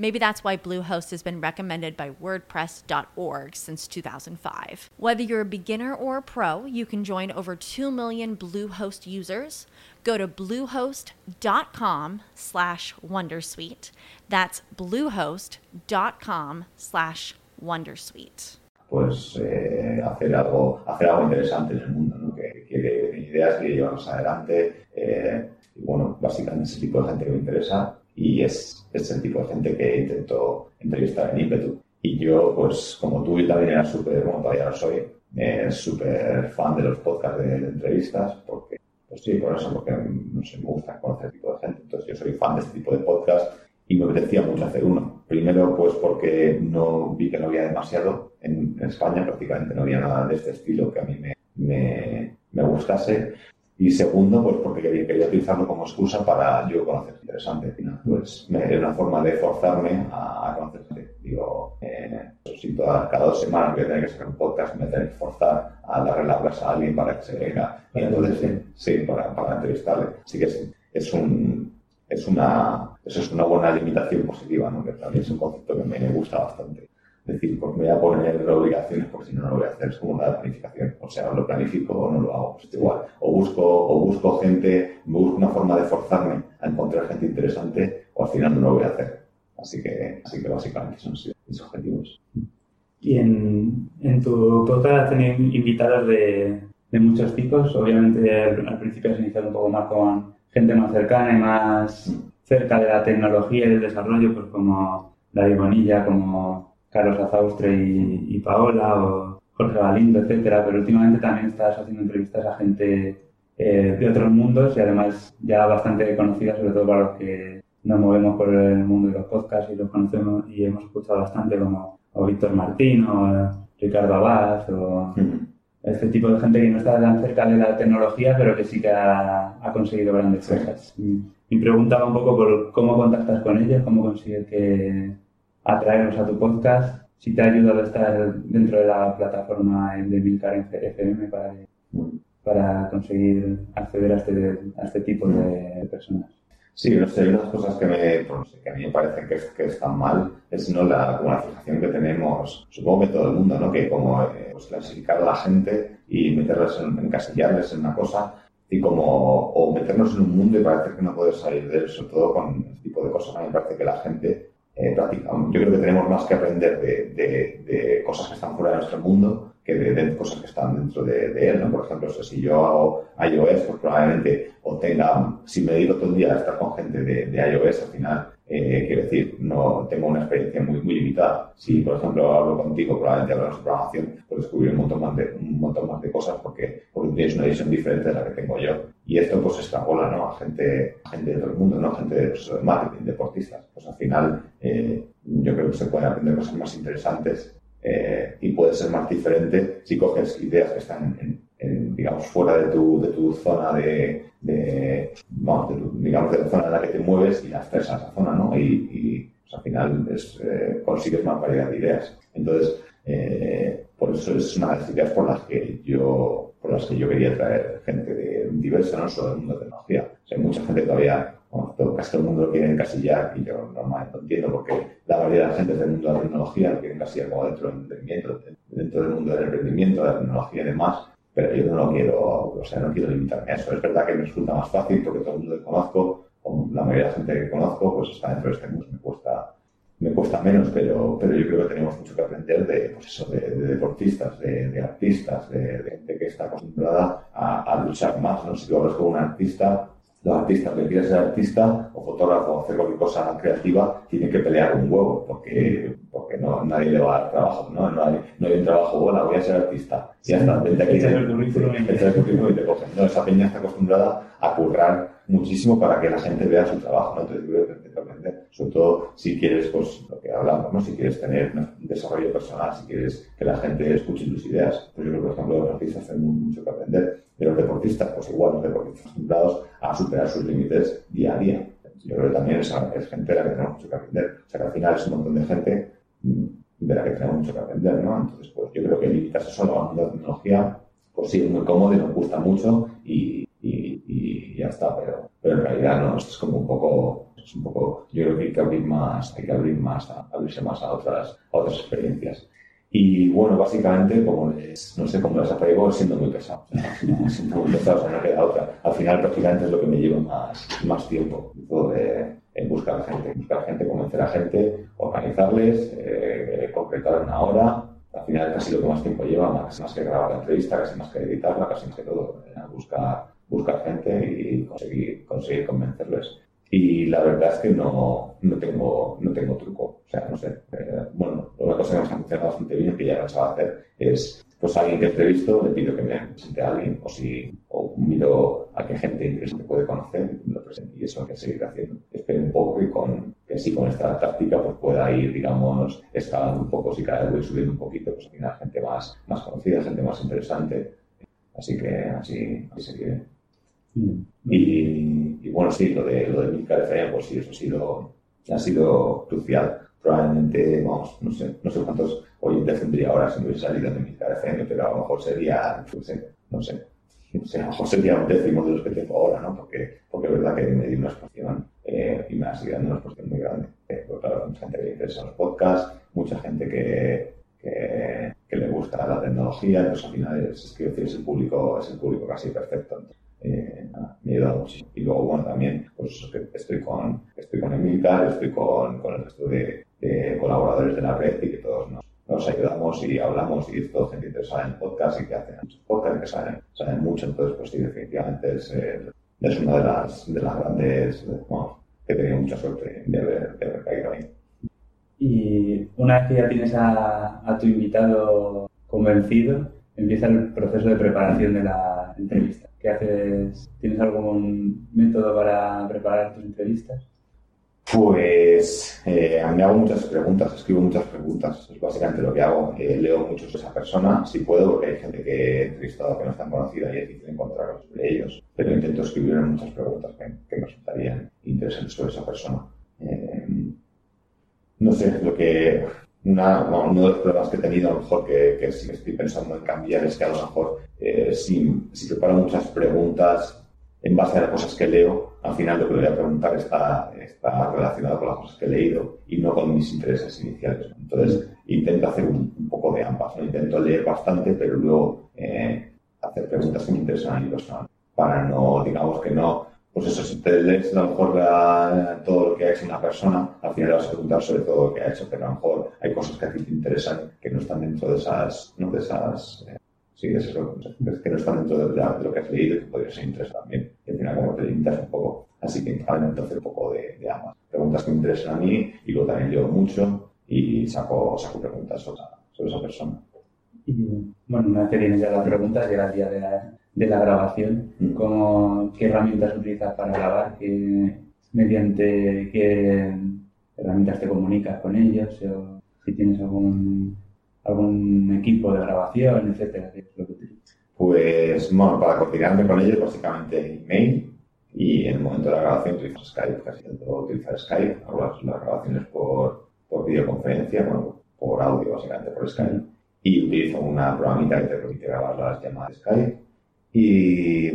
Maybe that's why Bluehost has been recommended by WordPress.org since 2005. Whether you're a beginner or a pro, you can join over 2 million Bluehost users. Go to bluehost.com slash Wondersuite. That's bluehost.com slash Wondersuite. Pues eh, hacer, algo, hacer algo interesante en el mundo, ¿no? que quiere ideas, que llevarnos adelante. Eh, y bueno, básicamente ese tipo de gente que me interesa y es, es el tipo de gente que intento entrevistar en ímpetu. Y yo, pues como tú, yo también era súper, bueno, todavía lo soy, eh, súper fan de los podcasts de, de, entrevistas, porque, pues sí, por eso, porque no sé, me gusta conocer este tipo de gente. Entonces yo soy fan de este tipo de podcast y me apetecía mucho hacer uno. Primero, pues porque no vi que no había demasiado. En, en España prácticamente no había nada de este estilo que a mí me, me, me gustase. Y segundo, pues porque quería, quería, utilizarlo como excusa para yo conocer interesante. Al final, pues me, una forma de forzarme a, a conocer gente. Digo, eh, si toda, cada dos semanas voy a tener que sacar un podcast, me voy a tener que forzar a darle la clase a alguien para que se venga. Y entonces, sí, sí para, para entrevistarle. Así que es, es un, es una, eso es una buena limitación positiva, ¿no? Que también es un concepto que me gusta bastante. Es decir, pues me voy a poner obligaciones porque si no, no lo voy a hacer. Es como una planificación. O sea, lo planifico o no lo hago. Pues igual. O busco, o busco gente, busco una forma de forzarme a encontrar gente interesante o al final no lo voy a hacer. Así que, así que básicamente son mis objetivos. Y en, en tu podcast has tenido invitados de, de muchos tipos. Obviamente al, al, principio has iniciado un poco más con gente más cercana y más cerca de la tecnología y del desarrollo, pues como David Bonilla, como Carlos Azaustre y, y, Paola o Jorge Galindo, etcétera, pero últimamente también estás haciendo entrevistas a gente eh, de otros mundos y además ya bastante conocida, sobre todo para los que nos movemos por el mundo de los podcasts y los conocemos y hemos escuchado bastante como o Víctor Martín o Ricardo Abad o este tipo de gente que no está tan cerca de la tecnología pero que sí que ha, ha conseguido grandes cosas. Y preguntaba un poco por cómo contactas con ellos, cómo consigues que atraerlos a tu podcast, si te ha ayudado a estar dentro de la plataforma de Milcar FM para, para conseguir acceder a este, a este tipo de personas. Sí, no sé, hay unas cosas que, me, pues, que a mí me parecen que, que están mal, es no la, la fijación que tenemos, supongo que todo el mundo, ¿no? Que como eh, pues, clasificar a la gente y meterlas en, encasillarles en una cosa y como, o meternos en un mundo y parece que no puedes salir de él, sobre todo con este tipo de cosas. A mí me parece que la gente eh. Yo creo que tenemos más que aprender de, de, de cosas que están fuera de nuestro mundo que de, de cosas que están dentro de, él, ¿no? Por ejemplo, o sea, si yo hago iOS, pues probablemente obtenga, si me dedico todo el día a estar con gente de iOS, al final, eh, quiero decir, no tengo una experiencia muy, muy limitada. Si, por ejemplo, hablo contigo, probablemente hablamos de programación, pues descubrir un montón más de, un montón más de cosas porque, porque tienes una visión diferente de la que tengo yo. Y esto, pues, extrapola, ¿no? A gente, gente de todo el mundo, ¿no? Gente de, pues, de marketing, deportistas. Pues al final, eh, yo creo que se pueden aprender cosas más interesantes eh, y puede ser más diferente si coges ideas que están en, en, digamos fuera de tu, de tu zona de, de, bueno, de tu, digamos de la zona en la que te mueves y a esa zona no y, y pues, al final es, eh, consigues más variedad de ideas. Entonces eh, por eso es una de las ideas por las que yo por las que yo quería traer gente de diversa no solo del mundo de tecnología. O sea, hay mucha gente todavía bueno, todo, casi todo el mundo lo quiere encasillar y yo normalmente no entiendo porque la mayoría de gente del mundo de la tecnología lo quiere encasillar como dentro del emprendimiento, dentro del mundo del emprendimiento, de la tecnología y demás, pero yo no lo quiero, o sea, no quiero limitarme a eso. Es verdad que me resulta más fácil porque todo el mundo que conozco, o la mayoría de la gente que conozco, pues está dentro de este mundo, me cuesta, me cuesta menos, pero, pero yo creo que tenemos mucho que aprender de, pues eso, de, de deportistas, de, de artistas, de, gente que está acostumbrada a, a luchar más, ¿no? Si tú hablas con un artista, los artistas que quieren ser artista o fotógrafo o hacer cualquier cosa creativa tienen que pelear un huevo porque, porque no, nadie le va a dar trabajo, ¿no? No hay, no hay un trabajo, bueno, voy a ser artista. Ya está, vente aquí. Echas el currículum y te, el currículum y te cogen. No, esa peña está acostumbrada a currar muchísimo para que la gente vea su trabajo, ¿no? Entonces que aprender. sobre todo si quieres, pues lo que hablamos, ¿no? si quieres tener un desarrollo personal, si quieres que la gente escuche tus ideas. Pues yo creo que, por ejemplo, los artistas tienen mucho que aprender. De los deportistas, pues igual los deportistas acostumbrados a superar sus límites día a día. Yo creo que también es, es gente la que tenemos mucho que aprender. O sea que al final es un montón de gente de la que tenemos mucho que aprender, ¿no? Entonces, pues yo creo que limitarse solo a la tecnología, pues sí, es muy cómodo y nos gusta mucho y, y, y ya está, pero, pero en realidad no, es como un poco, es un poco, yo creo que hay que abrir más, hay que abrir más, a, abrirse más a otras, a otras experiencias. Y bueno, básicamente, como les, no sé cómo les apego, siendo muy pesado. siendo muy pesado, o sea, no queda otra. Al final, prácticamente es lo que me lleva más, más tiempo. Todo de, en buscar gente, buscar gente, convencer a gente, organizarles, eh, concretar una hora. Al final, casi lo que más tiempo lleva, más, más que grabar la entrevista, casi más que editarla, casi más que todo. Eh, buscar, buscar gente y conseguir, conseguir convencerles. Y la verdad es que no, no, tengo, no tengo truco. O sea, no sé. Eh, bueno, una cosa que me ha funcionado bastante bien, que ya he pensado hacer, es pues a alguien que he entrevisto, le pido que me presente a alguien, o si o miro a qué gente interesante puede conocer, lo presento. Y eso hay que seguir haciendo. Espero un poco que con, que así con esta táctica pues pueda ir, digamos, escalando un poco, si cada vez voy subiendo un poquito, pues al final gente más, más conocida, gente más interesante. Así que así, así seguiré. Mm. Y, y, bueno, sí, lo de, lo de Milcar FM, pues sí, eso ha sido, ha sido crucial. Probablemente, vamos, no sé, no sé cuántos oyentes tendría ahora si no hubiese salido de Milcar FM, pero a lo mejor sería, no sé, no sé, a lo mejor sería un décimo de los que tengo ahora, ¿no? Porque, porque es verdad que me dio una exposición eh, y me ha dando una exposición muy grande. Eh, porque claro, mucha gente que le interesa los podcasts, mucha gente que, que, le gusta la tecnología, entonces al final es, es, que es el público, es el público casi perfecto. Eh, me ha ayudado muchísimo. Y luego, bueno, también, pues estoy con, estoy con Emilcar, estoy con, con el resto de, colaboradores de la red y que todos nos, ayudamos y hablamos y es todo gente interesada en podcast y que hacen y que saben, saben mucho. Entonces, pues sí, definitivamente es, es una de las, de las grandes, que he tenido mucha suerte de haber, de haber caído ahí. Y una vez que ya tienes a, a tu invitado convencido, empieza el proceso de preparación de la entrevista. ¿Qué haces? ¿Tienes algún método para preparar tus entrevistas? Pues eh, me hago muchas preguntas, escribo muchas preguntas, es básicamente lo que hago. Eh, leo mucho sobre esa persona, si puedo, porque hay gente que he entrevistado que no es tan conocida y es difícil encontrar sobre ellos, pero intento escribir muchas preguntas que, que me resultarían interesantes sobre esa persona. Eh, no sé, lo que una, uno de los problemas que he tenido, a lo mejor que, que sí estoy pensando en cambiar, es que a lo mejor eh, si, si preparo muchas preguntas en base a las cosas que leo, al final lo que voy a preguntar está, está relacionado con las cosas que he leído y no con mis intereses iniciales. Entonces, intento hacer un, un poco de ambas. ¿no? Intento leer bastante, pero luego eh, hacer preguntas que me interesan a mí personal, para no, digamos que no pues eso, si te lees a lo mejor la, todo lo que ha hecho una persona, al final vas a preguntar sobre todo lo que ha hecho, pero a lo mejor hay cosas que a ti te interesan que no están dentro de esas, no de esas, eh, sí, de esas, que no están dentro de, lo que has leído y que podría ser interesante también. Y al final como te limitas un poco. Así que intento hacer un poco de, de, ambas. Preguntas que me interesan a mí y luego también leo mucho y saco, saco preguntas sobre, sobre esa persona. Bueno, una vez que tienes ya la pregunta, llega el día de la, de la grabación, ¿Cómo, qué herramientas utilizas para grabar, ¿Qué, mediante qué herramientas te comunicas con ellos, o si tienes algún, algún equipo de grabación, etcétera, ¿qué es lo que utilizas? Pues, bueno, para coordinarme con ellos, básicamente email, y en el momento de la grabación utilizo Skype, casi todo utilizar Skype, hago las, grabaciones por, por videoconferencia, bueno, por audio, básicamente por Skype, y utilizo una programita que te permite grabar las llamadas Skype, y,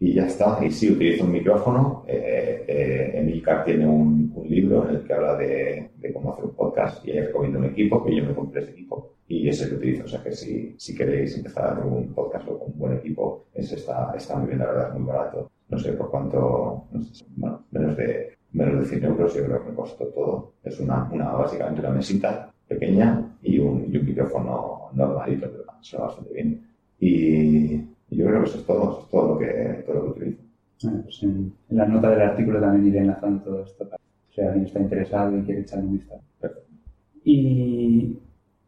y ya está. Y sí, utilizo un micrófono. Eh, eh, Emilcar tiene un, un, libro en el que habla de, de, cómo hacer un podcast y ahí recomiendo un equipo, que yo me compré ese equipo y ese que utilizo. O sea que si, si queréis empezar un podcast con un buen equipo, ese está, está muy bien, la verdad, es muy barato. No sé por cuánto, no sé, bueno, menos de, menos de 100 euros yo creo que me costó todo. Es una, una básicamente una mesita pequeña y un, y un micrófono normalito, pero suena bastante bien. Y, y yo creo que eso es todo, eso es todo lo que, todo lo que utilizo. Bueno, pues en, en, la nota del artículo también iré enlazando todo esto para si alguien está interesado y quiere echar un vistazo. Y,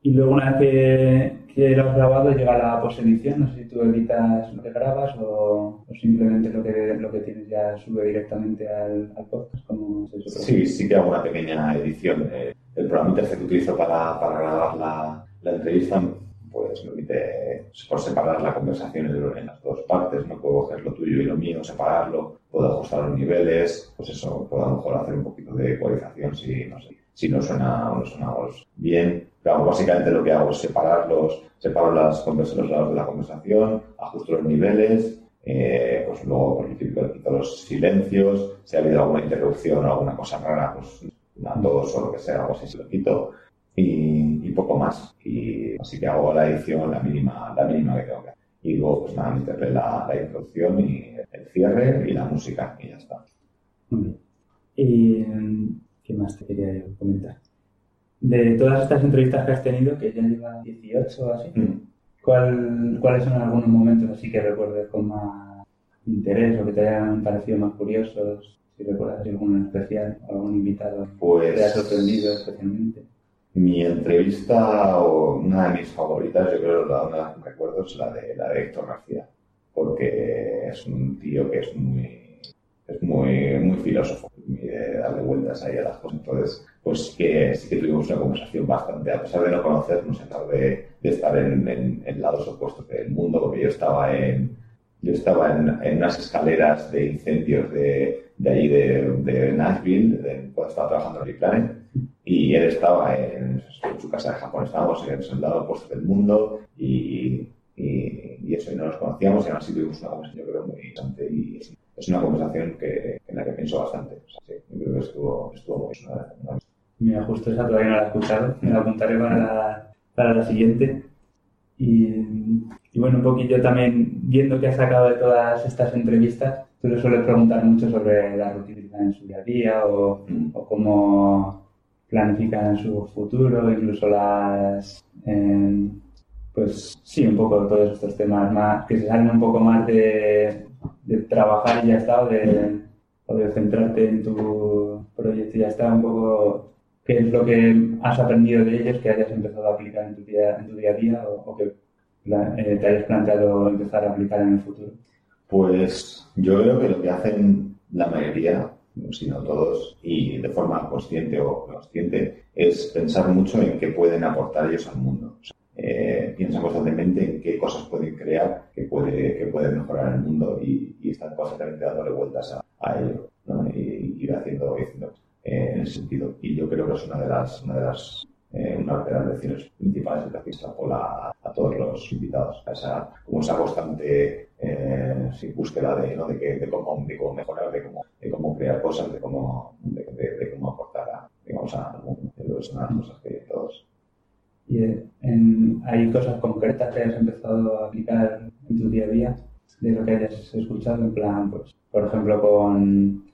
y luego una vez que, que lo has grabado llega la posedición, no sé si tú editas lo que grabas o, o simplemente lo que, lo que tienes ya sube directamente al, al podcast. Como se Sí, sí que hago una pequeña edición. Eh, el programa que utilizo para, para grabar la, la entrevista pues permite por separar la conversación en, las dos partes, no puedo coger lo tuyo y lo mío, separarlo, puedo ajustar los niveles, pues eso, puedo a lo mejor hacer un poquito de ecualización si no sé, si no suena o no sonamos bien. Pero vamos, básicamente lo que hago es separarlos, separo las convers- los lados de la conversación, ajusto los niveles, eh, pues luego por típico quito los silencios, si ha habido alguna interrupción o alguna cosa rara, pues una tos o lo que sea, algo así se lo quito. Y poco más. Y así que hago la edición, la mínima, la mínima que tengo que hacer. Y luego, pues nada, meterle la, la introducción y el cierre y la música y ya está. Muy bien. ¿Y mm, qué más te quería comentar? De todas estas entrevistas que has tenido, que ya llevan 18 o así, Mm. ¿cuál, ¿cuáles son algunos momentos así que recuerdes con más interés o que te hayan parecido más curiosos? Si recuerdas en especial, o algún invitado que te haya Pues sorprendido especialmente. Mi entrevista, o una de mis favoritas, yo creo, la una que recuerdo es la de, la de Héctor García, porque es un tío que es muy, es muy, muy filósofo, muy de darle vueltas ahí a las cosas. Entonces, pues que, sí que tuvimos una conversación bastante, a pesar de no conocernos, a pesar de, estar en, en, en lados opuestos del mundo, porque yo estaba en, yo estaba en, en unas escaleras de incendios de, de ahí de, Nashville, cuando estaba trabajando en Planet, y él estaba en, en su casa de Japón, estábamos en el lado opuesto del mundo y, y, y eso, y no nos conocíamos y aún así tuvimos una conversación, yo creo, muy interesante y es, es una conversación que, en la que pienso bastante. O sea, sí, yo creo que estuvo, estuvo muy una- una- Mira, justo esa todavía no la he escuchado, me la apuntaré para la, para la siguiente. Y, y bueno, un poquillo también, viendo que has sacado de todas estas entrevistas, tú le sueles preguntar mucho sobre la rutina en su día a día o, Mm. o cómo planifican su futuro, incluso las... eh, pues sí, un poco todos estos temas más que se salen un poco más de, trabajar y ya está, o de, centrarte en tu proyecto y ya está, un poco qué es lo que has aprendido de ellos que hayas empezado a aplicar en tu día, en tu día a día o, que eh, te hayas planteado empezar a aplicar en el futuro. Pues yo creo que lo que hacen la mayoría, si no todos, y de forma consciente o consciente, es pensar mucho en qué pueden aportar ellos al mundo. O sea, eh, piensan constantemente en qué cosas pueden crear, que puede, que puede mejorar el mundo y, y están constantemente dándole vueltas a, a ello ¿no? y ir haciendo, y haciendo eh, en ese sentido. Y yo creo que es una de las, una de las eh, una de las lecciones principales que extrapola a, a todos los invitados. Esa, como esa constante eh, búsqueda de, ¿no? de, que, de, cómo, de cómo mejorar, de de cómo crear cosas, de cómo, de, de- de cómo aportar a, digamos, al mundo. Son las cosas que todos. Y en- hay cosas concretas que hayas empezado a aplicar en tu día a día de lo que hayas escuchado, en plan, pues, por ejemplo, con,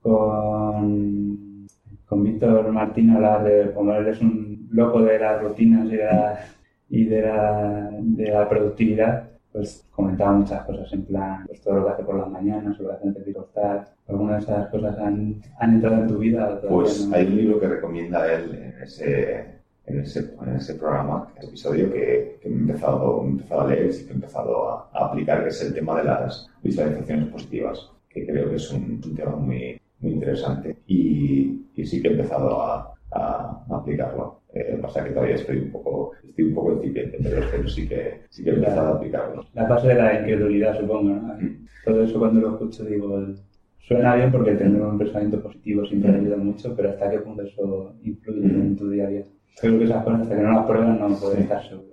con, con Víctor Martín hablar de como él es un loco de las rutinas y de la, y de la, de la productividad, pues comentaba muchas cosas en plan, pues todo lo que hace por las mañanas, lo que hace antes de acostar, algunas de esas cosas han, han entrado en tu vida. Pues no? hay un libro que recomienda él en ese, en ese, en ese programa, en ese episodio, que, que he empezado, he empezado a leer y que he empezado a, a aplicar, que es el tema de las visualizaciones positivas, que creo que es un, un tema muy, muy interesante. Y, y sí que he empezado a, a aplicarlo. Eh, pasa que todavía estoy un poco, estoy un poco incipiente, pero, pero sí que, sí que he empezado a aplicarlo. La fase de la incredulidad, supongo, ¿no? Todo eso cuando lo escucho digo, suena bien porque tener un pensamiento positivo siempre ayuda mucho, pero ¿hasta qué punto eso influye en tu día a día? Creo que esas cosas, hasta que no las pruebas, no puedes estar seguro.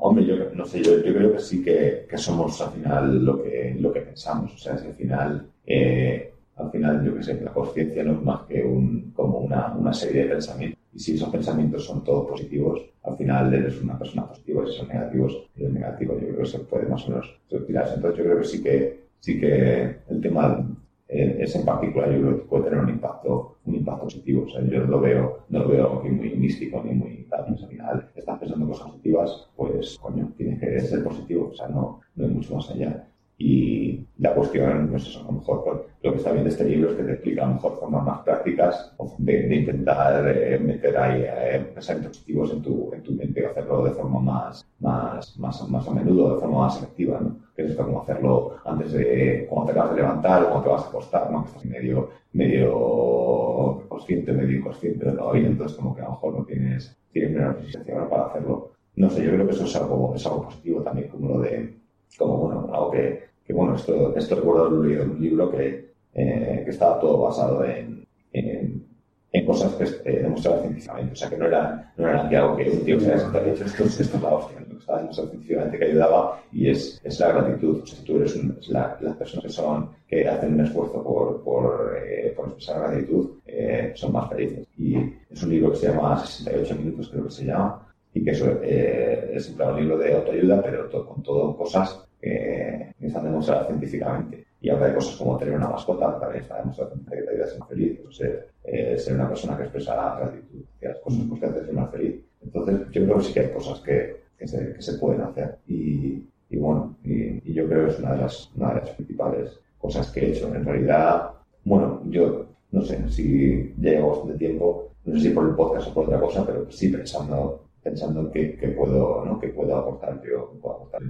Hombre, yo no sé, yo, yo creo que sí que, que somos al final lo que, lo que pensamos. O sea, si al final, eh, al final, yo que sé, la conciencia no es más que un, como una, una serie de pensamientos. Y si esos pensamientos son todos positivos, al final eres una persona positiva. Si son negativos, eres negativo. Yo creo que se puede más o menos retirarse. Entonces, yo creo que sí que, sí que el tema eh, en particular yo creo que puede tener un impacto, un impacto positivo. O sea, yo lo veo, no lo veo aquí muy místico ni muy tal. Pues al final estás pensando cosas positivas, pues coño, tienes que ser positivo. O sea, no, no hay mucho más allá. Y la cuestión, pues eso, a lo mejor pues, lo que está bien de este libro es que te explica a lo mejor formas más prácticas de, de intentar eh, meter ahí eh, pensamientos positivos en tu, en tu mente hacerlo de forma más, más, más, más a menudo, de forma más selectiva, ¿no? Que es como hacerlo antes de, cuando te acabas de levantar o cuando te vas a acostar, ¿no? Que estás medio, medio consciente, medio inconsciente de todavía, entonces como que a lo mejor no tienes, tienes menos resistencia para hacerlo. No sé, yo creo que eso es algo, es algo positivo también, como lo de, como bueno, algo que, que bueno, esto, esto recuerdo de un libro que, eh, que estaba todo basado en, en, en cosas que eh, demostradas científicamente. O sea, que no era, no era algo que un tío se haya dicho, esto, esto es la hostia, lo que estaba demostrado científicamente que ayudaba y es, es la gratitud. O sea, tú eres un, la, las personas que son, que hacen un esfuerzo por, por, eh, por expresar gratitud, eh, son más felices. Y es un libro que se llama 68 minutos, creo que se llama, y que eso, eh, es un libro de autoayuda, pero con todo cosas que están demostradas científicamente. Y habla de cosas como tener una mascota, también está demostrado que te ayuda a ser feliz, o eh, ser una persona que expresa gratitud hacia las cosas pues, que te hacen más feliz. Entonces, yo creo que sí que hay cosas que, que, se, que se pueden hacer. Y, y bueno, y, y, yo creo que es una de, las, una de las principales cosas que he hecho. En realidad, bueno, yo no sé si ya llevo bastante tiempo, no sé si por el podcast o por otra cosa, pero sí pensando pensando en qué, qué puedo, ¿no? qué puedo aportar yo, puedo aportar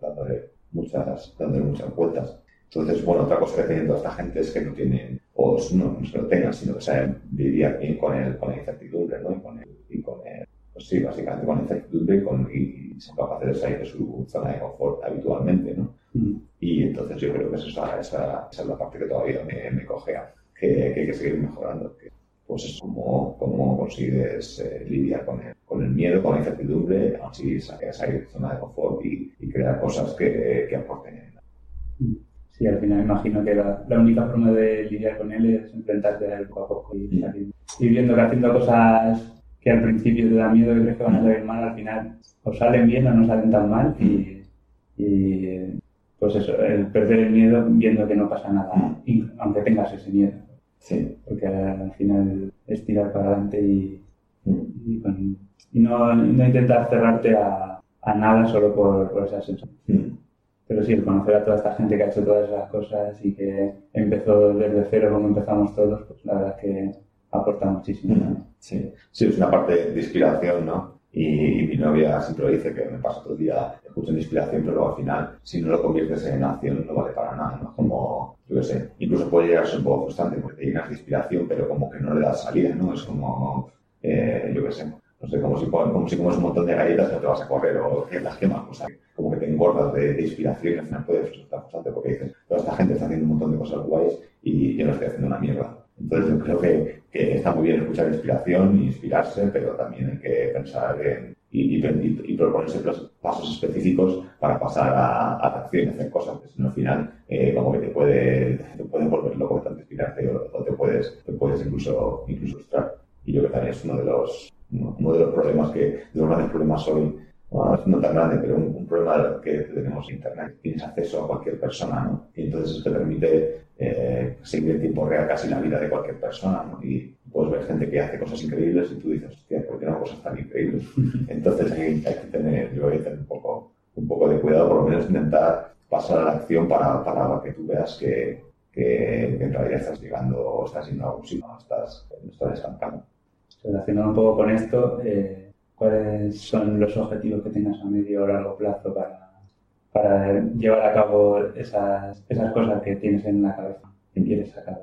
dándole muchas, dándole muchas vueltas. Entonces, bueno, otra cosa que tiene toda esta gente es que no tienen, o no, no que lo tengan, sino que saben vivir bien con, el, con la incertidumbre, ¿no? Y con el, y con el, pues sí, básicamente con la incertidumbre y, con, y, y son capaces de salir de su zona de confort habitualmente, ¿no? Mm. Y entonces yo creo que esa, esa, esa es la parte que todavía me, me cogea, que, que hay que seguir mejorando. Que, pues es como, como consigues eh, lidiar con el, con el miedo, con la incertidumbre, así salir de zona de confort y, y crear cosas que, que aporten. Sí, al final imagino que la, la, única forma de lidiar con él es enfrentarte a él poco a poco y, salir. y viendo que haciendo cosas que al principio te da miedo y crees que van a salir mal, al final o salen bien o no salen tan mal y, y pues eso, el perder el miedo viendo que no pasa nada, aunque tengas ese miedo. Sí. Porque al final es tirar para adelante y, y, con, y no, no, intentar cerrarte a, a nada solo por, por esa sensación. Mm. Pero sí, el conocer a toda esta gente que ha hecho todas esas cosas y que empezó desde cero como empezamos todos, pues la verdad es que aporta muchísimo. Mm. Sí. sí, es una parte de inspiración, ¿no? Y, mi novia siempre lo dice que me pasa todo el día escuchando inspiración, pero luego al final, si no lo conviertes en acción, no vale para nada, ¿no? Como, yo qué sé, incluso puede llegar a ser un poco frustrante porque te llenas de inspiración, pero como que no le das salida, ¿no? Es como, eh, yo qué sé, no sé, como si, como si comes un montón de galletas no te vas a correr o las quemas, o sea, como que te engordas de, de inspiración y al final puede resultar frustrante porque dices, toda esta gente está haciendo un montón de cosas guays y yo no estoy haciendo una mierda. Entonces yo creo que, que está muy bien escuchar inspiración, inspirarse, pero también hay que pensar en, y, y, y, proponerse pasos específicos para pasar a, a la acción y hacer cosas, que si no al final eh, como que te puede, te puede volver loco tanto inspirarte o, o, te puedes, te puedes incluso, incluso frustrar. Y yo creo que también es uno de los, uno de los problemas que, de los grandes problemas hoy, bueno, no tan grande, pero un, un, problema que tenemos en Internet. Tienes acceso a cualquier persona, ¿no? Y entonces eso te permite eh, seguir en tiempo real casi la vida de cualquier persona, ¿no? Y puedes ver gente que hace cosas increíbles y tú dices, hostia, ¿por qué no cosas tan increíbles? Entonces hay, hay, que tener, yo voy a tener un poco, un poco de cuidado, por lo menos intentar pasar a la acción para, para que tú veas que, que, que en realidad estás llegando o estás yendo a algún sitio, no estás, no estás estancado. Relacionado un poco con esto, eh cuáles son los objetivos que tengas a medio o largo plazo para, para llevar a cabo esas, esas cosas que tienes en la cabeza que quieres sacar.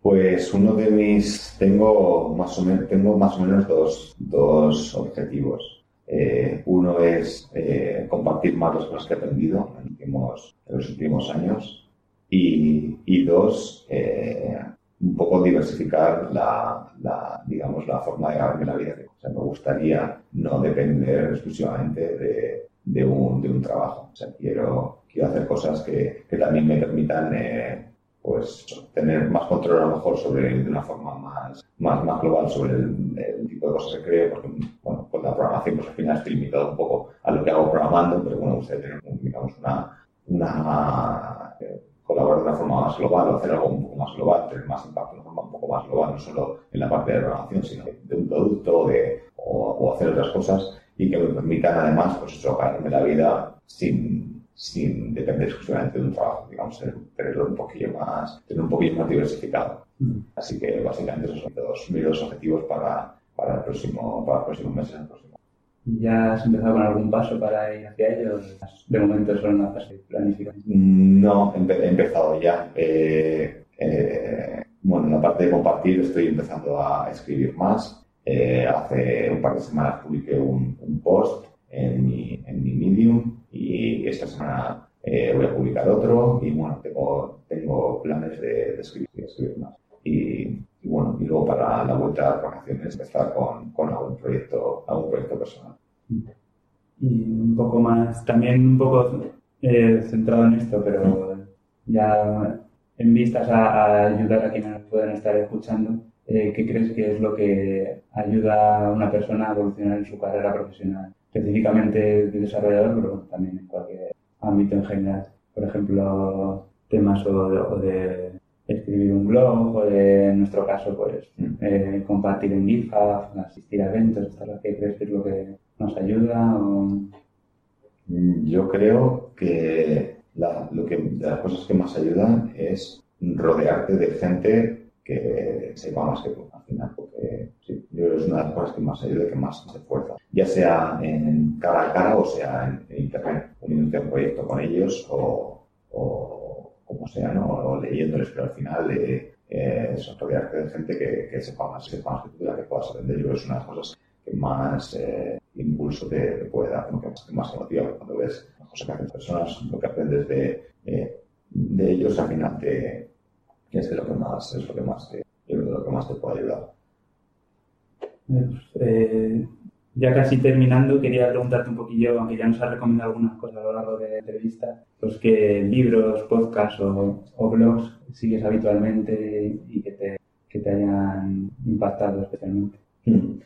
Pues uno de mis, tengo más o menos, tengo más o menos dos, dos objetivos. Eh, uno es eh, compartir más las cosas que he aprendido en los últimos, en los últimos años y, y dos, eh, un poco diversificar la, la, digamos, la forma de ganarme la vida. O sea, me gustaría no depender exclusivamente de, de, un, de un trabajo. O sea, quiero, quiero hacer cosas que, que también me permitan eh, pues, tener más control a lo mejor sobre, de una forma más, más, más global sobre el, tipo de cosas que creo, porque bueno, con la programación pues al final estoy limitado un poco a lo que hago programando, pero bueno, gustaría tener digamos, una, una eh, colaborar de una forma más global o hacer algo un poco más global, tener más impacto de una forma un poco más global, no solo en la parte de programación, sino de un producto de, o, o, hacer otras cosas y que me permitan además, pues eso, ganarme la vida sin, sin depender exclusivamente de un trabajo, digamos, tenerlo un poquillo más, tener un poquillo más diversificado. Mm. Así que básicamente esos son mis dos objetivos para, para, el próximo, para los próximos meses. ¿Y ya has empezado con algún paso para ir hacia ellos? De momento solo una fase de planificación. No, he empezado ya. Eh, eh, bueno, en la parte de compartir estoy empezando a escribir más. Eh, hace un par de semanas publiqué un, un post en mi, en mi Medium y esta semana voy a publicar otro y bueno, tengo, tengo planes de, escribir, escribir, más. Y, bueno, y luego para la vuelta a las vacaciones empezar con, con algún proyecto, algún proyecto personal. Y un poco más, también un poco eh, centrado en esto, pero ya en vistas a, ayudar a quienes pueden estar escuchando, eh, ¿qué crees que es lo que ayuda a una persona a evolucionar en su carrera profesional? Específicamente de desarrollador, pero también en cualquier ámbito en general. Por ejemplo, temas o de escribir un blog o de, en nuestro caso pues mm. eh, compartir en GitHub, asistir a eventos, ¿qué crees que es lo que nos ayuda? Mm, yo creo que, lo que de las cosas que más ayudan es rodearte de gente que sepa más que tú al final, porque sí, yo creo que es una de las cosas que más ayuda que más se esfuerza, ya sea en cara a cara o sea en, internet, uniéndote a un proyecto con ellos o como sea, ¿no? O leyéndoles, pero al final eh, eh, rodearte de gente que, que sepa más, sepa más que que puedas aprender. Yo creo que es una de las cosas que más eh, impulso te, puede dar, ¿no? que más, que más motiva cuando ves las cosas que hacen personas, lo que aprendes de, eh, de ellos, al final te, es de lo que más, es lo que más te, más te puede ayudar. Eh, ya casi terminando, quería preguntarte un poquillo, aunque ya nos has recomendado algunas cosas a lo largo de la entrevista, pues qué libros, podcasts o, blogs sigues habitualmente y que te, que te hayan impactado especialmente. Hmm.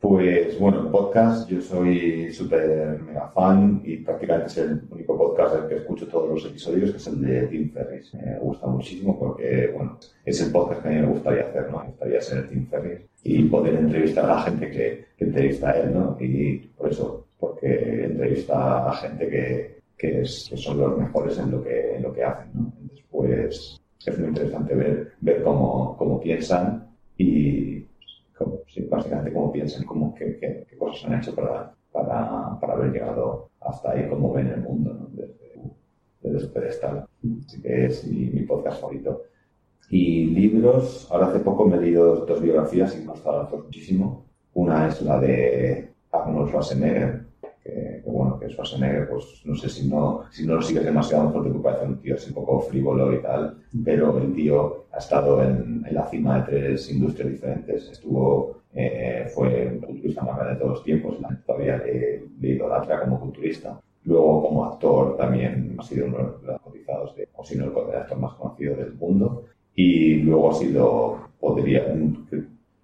Pues bueno, podcast, yo soy súper mega fan y prácticamente es el único podcast del que escucho todos los episodios, que es el de Tim Ferris. Me gusta muchísimo porque, bueno, es el podcast que a mí me gustaría hacer, ¿no? Me gustaría ser el Tim Ferris y poder entrevistar a la gente que, entrevista a él, ¿no? Y por eso, porque entrevista a gente que, que, es, que son los mejores en lo que, en lo que hacen, ¿no? Después es muy interesante ver, ver cómo, cómo piensan y sí, básicamente cómo piensan, cómo, qué, qué, cosas han hecho para, para, para, haber llegado hasta ahí, cómo ven el mundo ¿no? desde, desde, su pedestal. Así que es mi, podcast favorito. Y libros, ahora hace poco me he leído dos biografías y me han gustado muchísimo. Una es la de Arnold Schwarzenegger, que, bueno, que Schwarzenegger, pues no sé si no, si no lo sigues demasiado, mejor te parece un tío así un poco frívolo y tal, pero el tío ha estado en, en la cima de tres industrias diferentes. Estuvo, eh, fue culturista más grande de todos los tiempos, todavía le, le idolatra como culturista. Luego, como actor, también ha sido uno de los cotizados, de, o si no, el actor más conocido del mundo. Y luego ha sido, podría,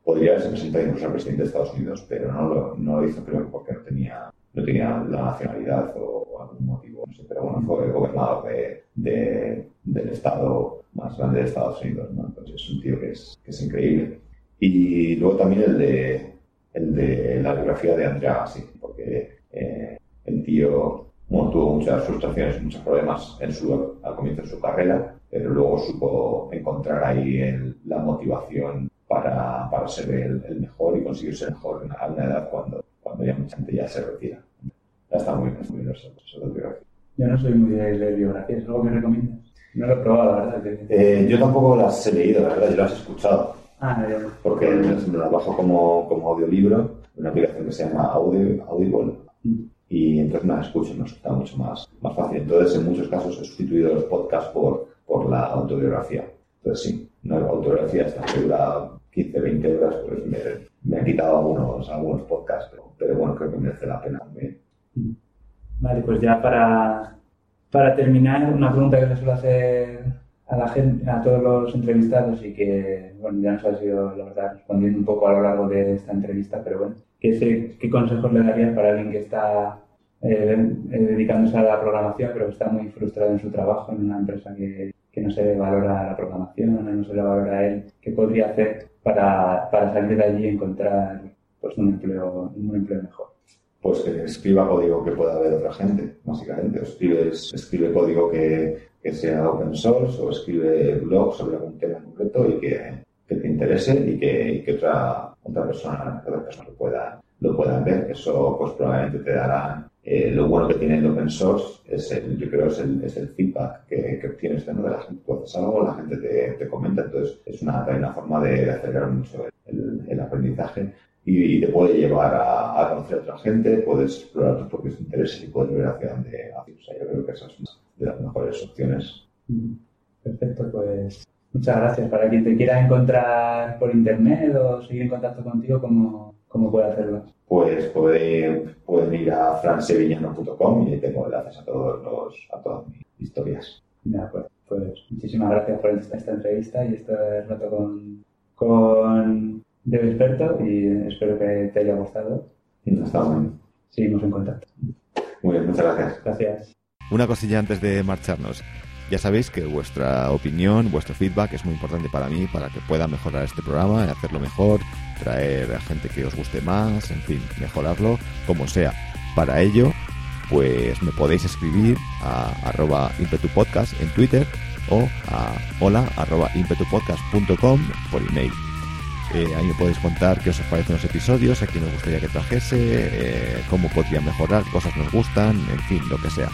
podría haberse presentado incluso al presidente de Estados Unidos, pero no lo, no lo hizo, creo porque no tenía no tenía la nacionalidad o, algún motivo, no sé, pero bueno, fue gobernador de, del estado más grande de Estados Unidos, ¿no? Entonces es un tío que es, que es increíble. Y luego también el de, el de la biografía de Andrea Gassi, porque eh, el tío bueno, tuvo muchas frustraciones, muchos problemas en su, al comienzo de su carrera, pero luego supo encontrar ahí el, la motivación para, para ser el, el, mejor y conseguir ser mejor a una edad cuando, cuando ya mucha gente ya se retira. Está muy bien, muy bien eso, Yo no soy muy de leer biografías, ¿es algo que recomiendas? No lo he probado, la verdad. Eh, yo tampoco las he leído, la verdad, yo las he escuchado. Ah, ya. Porque me las bajo como, como audiolibro, una aplicación que se llama Audible, mm. y entonces me las escucho, me resulta mucho más, más fácil. Entonces, en muchos casos he sustituido los podcasts por, por la autobiografía. Entonces, sí, una autobiografía esta que dura 15, 20 horas, pues me, me han quitado algunos, algunos podcasts, pero, pero, bueno, creo que merece la pena también. Vale, pues ya para, para terminar, una pregunta que le suelo hacer a la gente, a todos los entrevistados y que, bueno, ya nos ha sido, la verdad, respondiendo un poco a lo largo de esta entrevista, pero bueno, ¿qué, qué consejos le darías para alguien que está eh, eh, dedicándose a la programación, pero que está muy frustrado en su trabajo en una empresa que, que no se le valora la programación, no se le valora a él? ¿Qué podría hacer para, para salir de allí y encontrar pues, un, empleo, un empleo mejor? Pues que escriba código que pueda ver otra gente, básicamente. O escribes, escribe código que, que sea open source o escribe blog sobre algún tema en concreto y que, que te interese y que, y que otra, otra persona, otra persona lo pueda, lo pueda ver. Eso pues probablemente te dará eh, lo bueno que tiene el open source es el, yo creo, es el, es el feedback que, que obtienes de la gente. Tú haces algo, la gente te, te comenta, entonces es una, una forma de, acelerar mucho el, el aprendizaje y, te puede llevar a, a, conocer a otra gente, puedes explorar tus propios intereses y puedes ver hacia dónde. O sea, yo creo que esa es una de las mejores opciones. Mm, perfecto, pues muchas gracias. Para quien te quiera encontrar por internet o seguir en contacto contigo, ¿cómo, cómo puede hacerlo? Pues pueden, pueden ir a fransevillano.com y ahí tengo enlaces a, todos los, a todas mis historias. De acuerdo. Pues muchísimas gracias por esta, entrevista y este rato con, con Debe Experto y espero que te haya gustado. Está bien. Seguimos en contacto. Muy bien, muchas gracias. Gracias. Una cosilla antes de marcharnos. Ya sabéis que vuestra opinión, vuestro feedback es muy importante para mí, para que pueda mejorar este programa, y hacerlo mejor, traer a gente que os guste más, en fin, mejorarlo, como sea. Para ello, pues me podéis escribir a arroba impetupodcast en Twitter o a hola arroba impetupodcast.com por email. Eh, ahí me podéis contar qué os parecen los episodios, a quién os gustaría que trajese, eh, cómo podría mejorar, cosas nos gustan, en fin, lo que sea.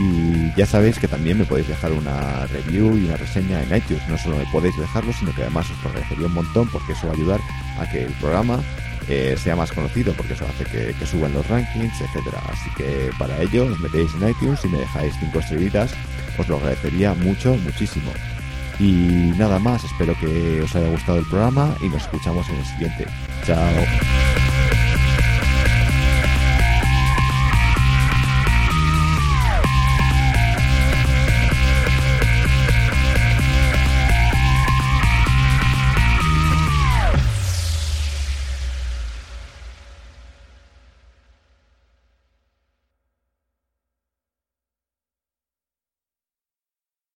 Y ya sabéis que también me podéis dejar una review y una reseña en iTunes. No solo me podéis dejarlo, sino que además os lo agradecería un montón porque eso va a ayudar a que el programa eh, sea más conocido, porque eso hace que, que, suban los rankings, etcétera. Así que para ello os metéis en iTunes y me dejáis 5 estrellitas. Os lo agradecería mucho, muchísimo. Y nada más, espero que os haya gustado el programa y nos escuchamos en el siguiente. Chao.